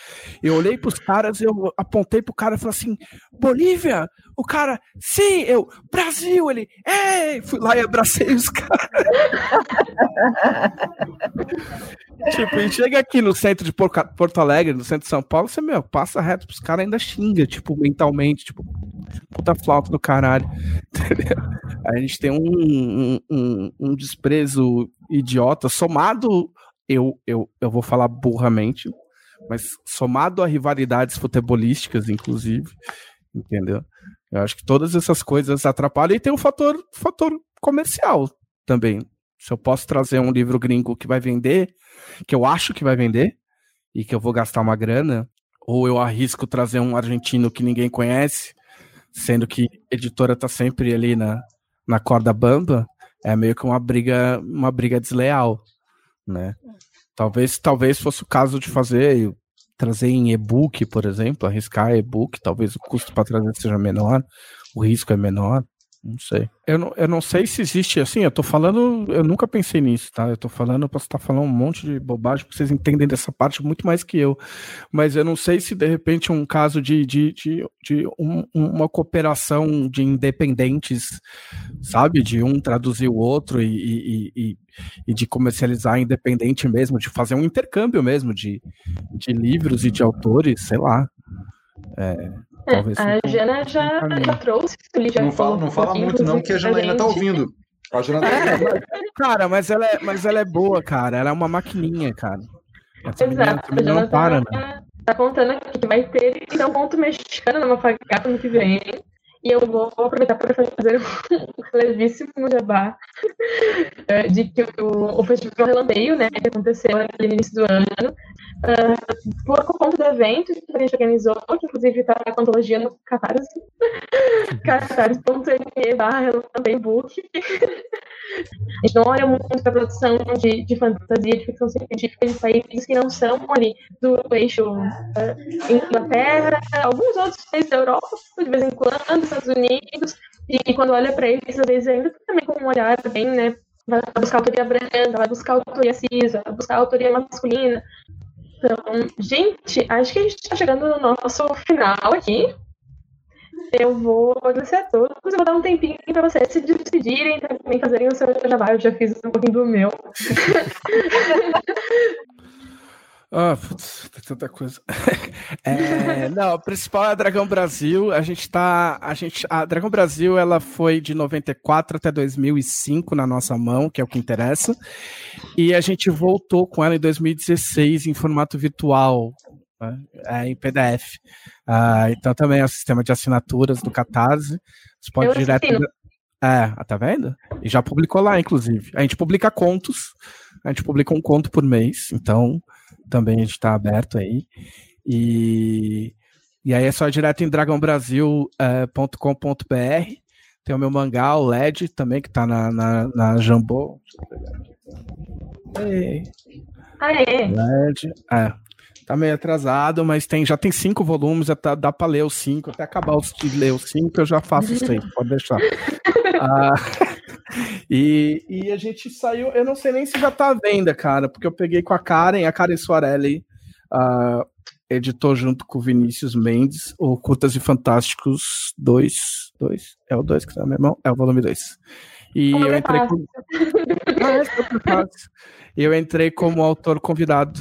eu olhei pros caras, eu apontei pro cara e falei assim: Bolívia? O cara, sim, eu, Brasil, ele, ei! Fui lá e abracei os caras. tipo, e chega aqui no centro de Porto Alegre, no centro de São Paulo, você, meu, passa reto pros caras ainda xinga, tipo, mentalmente, tipo, puta flauta do caralho. A gente tem um, um, um, desprezo idiota, somado, eu, eu, eu vou falar burramente, mas somado a rivalidades futebolísticas, inclusive, entendeu? Eu acho que todas essas coisas atrapalham e tem o um fator, fator comercial também. Se eu posso trazer um livro gringo que vai vender, que eu acho que vai vender, e que eu vou gastar uma grana, ou eu arrisco trazer um argentino que ninguém conhece, sendo que a editora tá sempre ali na, na corda bamba, é meio que uma briga, uma briga desleal, né? Talvez, talvez fosse o caso de fazer trazer em e-book, por exemplo, arriscar e-book, talvez o custo para trazer seja menor, o risco é menor. Não sei. Eu não, eu não sei se existe assim, eu tô falando, eu nunca pensei nisso, tá? Eu tô falando, eu posso estar falando um monte de bobagem, porque vocês entendem dessa parte muito mais que eu. Mas eu não sei se de repente um caso de, de, de, de um, uma cooperação de independentes, sabe? De um traduzir o outro e, e, e, e de comercializar independente mesmo, de fazer um intercâmbio mesmo de, de livros e de autores, sei lá. É, é, a Jana já, já trouxe, ele já não fala, não fala muito não, que a Janaína tá ouvindo. A Jana tá é, cara, mas ela, é, mas ela é boa, cara. Ela é uma maquininha, cara. Essa Exato. A Jana não para, tá, né? tá contando aqui que vai ter então ponto mexicano numa fagata no que vem. E eu vou aproveitar para fazer um levíssimo jabá é, de que o, o Festival Relandeio, né, que aconteceu no início do ano, uh, por conta do evento que a gente organizou, que inclusive está com antologia no Catarse, catarse.me barra book. A gente não olha muito para a produção de, de fantasia, de ficção científica de países que não são ali do eixo uh, Inglaterra, alguns outros países da Europa, de vez em quando, Estados Unidos, e quando olha para eles, às vezes ainda também com um olhar bem, né, vai buscar autoria branca, vai buscar autoria cis, vai buscar autoria masculina. Então, gente, acho que a gente está chegando no nosso final aqui. Eu vou agradecer a todos. Eu vou dar um tempinho para vocês se despedirem, também fazerem o seu trabalho. Eu já fiz um pouquinho do meu. Ah, putz, tem tanta coisa. É, não, o principal é a Dragão Brasil. A gente tá. A, gente, a Dragão Brasil ela foi de 94 até 2005 na nossa mão, que é o que interessa. E a gente voltou com ela em 2016 em formato virtual, né, é, em PDF. Ah, então também é o sistema de assinaturas do Catarse. Você pode Eu direto. É, tá vendo? E já publicou lá, inclusive. A gente publica contos. A gente publica um conto por mês. Então também a gente está aberto aí. E, e aí é só direto em dragãobrasil.com.br. Eh, Tem o meu mangá, o LED, também, que está na, na, na Jambô. Ei. É? LED. É. Tá meio atrasado, mas tem, já tem cinco volumes, já tá, dá para ler os cinco. Até acabar de ler os cinco, eu já faço os seis, pode deixar. ah, e, e a gente saiu, eu não sei nem se já tá à venda, cara, porque eu peguei com a Karen, a Karen Soarelli uh, editou junto com o Vinícius Mendes o Curtas e Fantásticos 2. 2? É o 2 que tá na minha mão? É o volume 2. E eu entrei com... ah, eu entrei como autor convidado.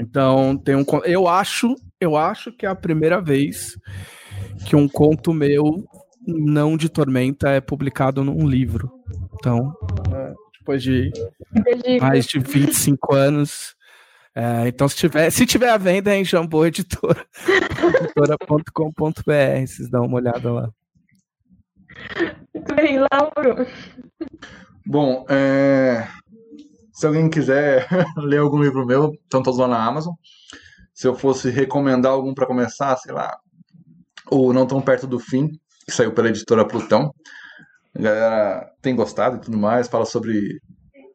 Então tem um. Eu acho, eu acho que é a primeira vez que um conto meu não de Tormenta é publicado num livro. Então, é, depois de mais de 25 anos. É, então, se tiver, se tiver a venda é em Jambô Editora, editora.com.br, vocês dão uma olhada lá. Muito bem, Lauro. Bom, é... se alguém quiser ler algum livro meu, estão todos lá na Amazon. Se eu fosse recomendar algum para começar, sei lá, ou Não Tão Perto do Fim, que saiu pela editora Plutão. A galera tem gostado e tudo mais, fala sobre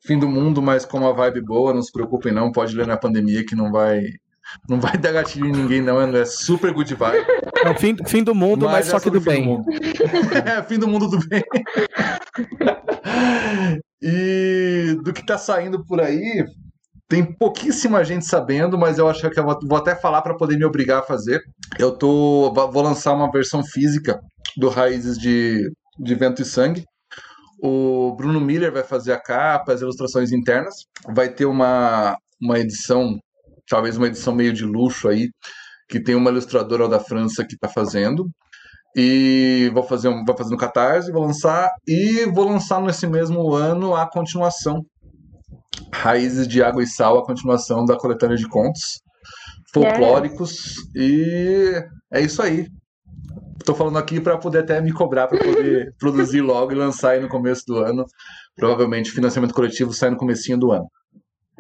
fim do mundo, mas com uma vibe boa, não se preocupem não, pode ler na pandemia que não vai não vai dar gatilho em ninguém não, é super good vibe. É fim, fim do mundo, mas, mas só é que do bem. Do é, fim do mundo do bem. e do que tá saindo por aí, tem pouquíssima gente sabendo, mas eu acho que eu vou até falar para poder me obrigar a fazer. Eu tô vou lançar uma versão física do Raízes de, de Vento e Sangue. O Bruno Miller vai fazer a capa, as ilustrações internas. Vai ter uma, uma edição, talvez uma edição meio de luxo aí, que tem uma ilustradora da França que está fazendo. E vou fazer, um, vou fazer no Catarse, vou lançar, e vou lançar nesse mesmo ano a continuação Raízes de Água e Sal, a continuação da coletânea de contos folclóricos. E é isso aí. Estou falando aqui para poder até me cobrar para poder produzir logo e lançar aí no começo do ano. Provavelmente financiamento coletivo sai no comecinho do ano.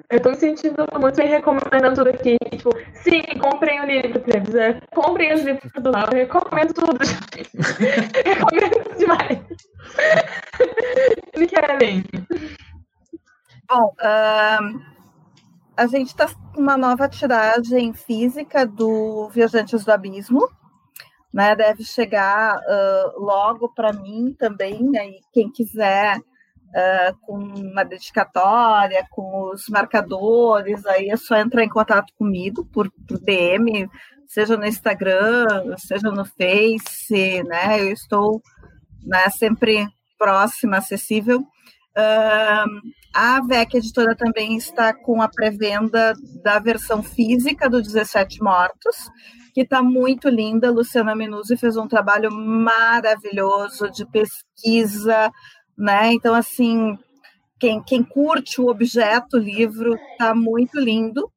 Eu tô me sentindo muito bem recomendando tudo aqui. Tipo, sim, comprem o livro do Trevisan, comprem os livros do Lauro, recomendo tudo. recomendo demais. Me querem. Bom, uh, a gente está com uma nova tiragem física do Viajantes do Abismo. Né, deve chegar uh, logo para mim também, aí quem quiser uh, com uma dedicatória, com os marcadores, aí é só entrar em contato comigo por, por DM, seja no Instagram, seja no Face, né? Eu estou né, sempre próxima, acessível. Uh, a VEC Editora também está com a pré-venda da versão física do 17 Mortos, que está muito linda. Luciana Menuzzi fez um trabalho maravilhoso de pesquisa, né? Então, assim, quem, quem curte o objeto, o livro, está muito lindo.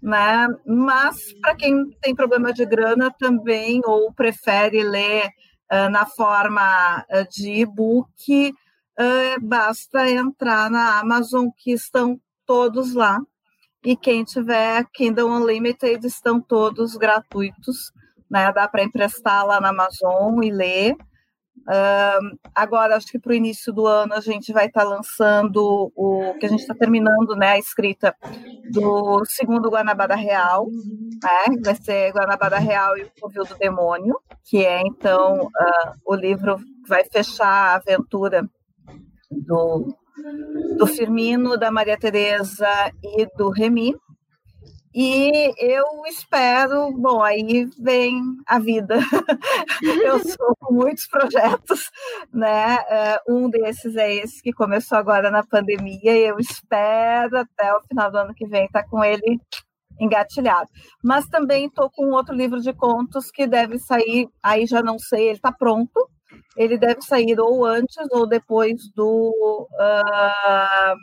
Né? Mas para quem tem problema de grana também ou prefere ler uh, na forma uh, de e-book, basta entrar na Amazon, que estão todos lá. E quem tiver Kindle Unlimited estão todos gratuitos, né? Dá para emprestar lá na Amazon e ler. Uh, agora, acho que para o início do ano a gente vai estar tá lançando o que a gente está terminando, né, a escrita do segundo Guanabara Real, né, vai ser Guanabara Real e o Covil do Demônio, que é então uh, o livro que vai fechar a aventura do, do Firmino, da Maria Teresa e do Remy. E eu espero, bom, aí vem a vida. eu sou com muitos projetos, né? Uh, um desses é esse que começou agora na pandemia, e eu espero até o final do ano que vem estar tá com ele engatilhado. Mas também estou com outro livro de contos que deve sair, aí já não sei, ele está pronto. Ele deve sair ou antes ou depois do, uh,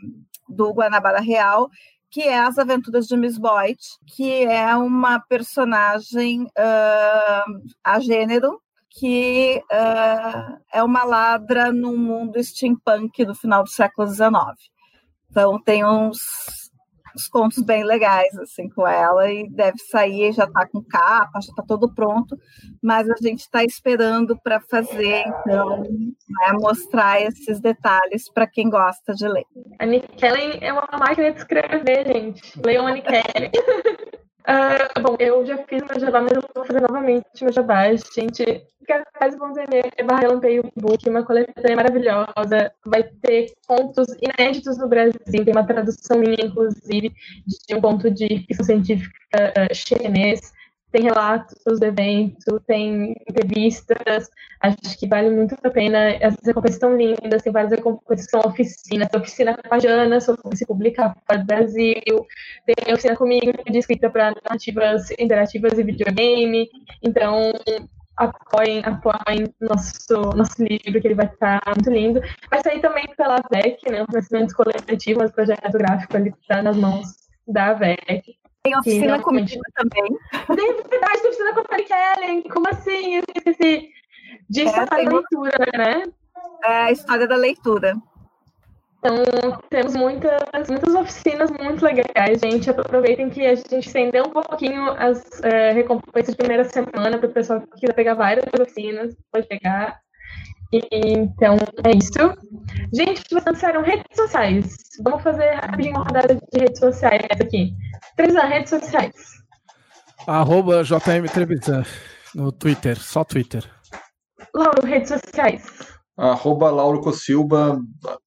do Guanabara Real, que é As Aventuras de Miss Boyd, que é uma personagem uh, a gênero que uh, é uma ladra no mundo steampunk do final do século XIX. Então tem uns uns contos bem legais assim com ela e deve sair, já está com capa, já está todo pronto, mas a gente está esperando para fazer, então, né, mostrar esses detalhes para quem gosta de ler. A Nick Kellen é uma máquina de escrever, gente. Leiam a Nick Kellen. Uh, bom, eu já fiz meu jabá, mas eu vou fazer novamente meu jabá. Gente, cafés.me barra lampeio book, uma coletânea maravilhosa. Vai ter contos inéditos no Brasil. Tem uma tradução minha, inclusive, de um conto de ficção científica uh, chinês tem relatos do evento, tem entrevistas, acho que vale muito a pena. As recompensas estão lindas, tem várias recompensas que são oficinas, tem oficina pajana sobre se publicar para o Brasil, tem oficina comigo de escrita para narrativas interativas e videogame, então apoiem, apoiem nosso, nosso livro, que ele vai estar muito lindo. Vai sair também pela VEC, né, o Conhecimento Coletivo, mas o projeto gráfico ali está nas mãos da VEC. Tem oficina Sim, comigo também. Tem verdade, tem oficina com a Mary Kellen. Como assim? Eu esqueci. De é, história da leitura, né? É, a história da leitura. Então, temos muitas, muitas oficinas muito legais, gente. Aproveitem que a gente estendeu um pouquinho as é, recompensas de primeira semana para o pessoal que quiser pegar várias oficinas, pode pegar. E, então, é isso. Gente, vocês lançaram redes sociais. Vamos fazer rapidinho uma rodada de redes sociais aqui. Três redes sociais. Arroba JM Trevisan no Twitter, só Twitter. Lauro, redes sociais. Arroba Lauro Cossilba,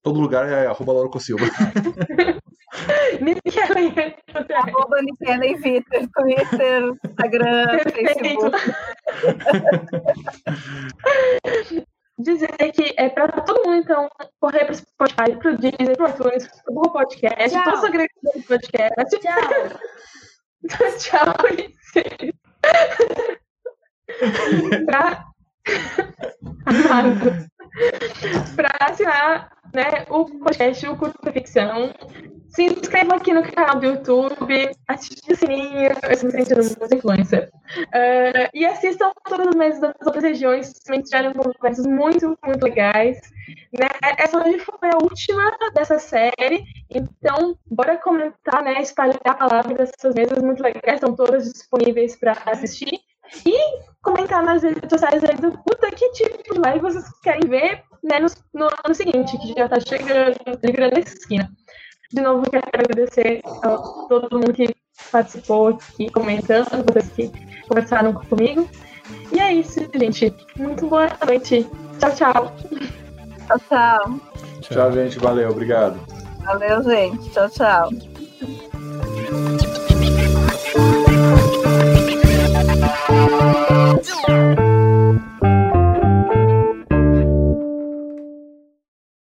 todo lugar é arroba Lauro Cossilba. Michele, redes sociais. Arroba Michele Vitor, Twitter, Instagram, Facebook. dizer que é para todo mundo, então, correr para o Spotify, para o Deezer, para o iTunes, para o Google Podcast, Tchau. todos os agregadores de podcast. Tchau. Tchau, para para assinar né, o podcast, o Curso de Ficção, se inscreva aqui no canal do YouTube, ative o sininho, eu estou me sentindo muito influencer. Uh, e assistam todos os meses das outras regiões, também tiveram conversas muito, muito legais. Né? Essa hoje foi a última dessa série, então bora comentar, né, espalhar a palavra dessas mesas muito legais, estão todas disponíveis para assistir. E comentar nas redes sociais aí do puta que tipo de live vocês querem ver né, no, no ano seguinte, que já está chegando, ligando na esquina. De novo, quero agradecer a todo mundo que participou aqui, comentando, vocês que conversaram comigo. E é isso, gente. Muito boa noite. Tchau, tchau. Tchau, tchau. Tchau, gente. Valeu, obrigado. Valeu, gente. Tchau, tchau.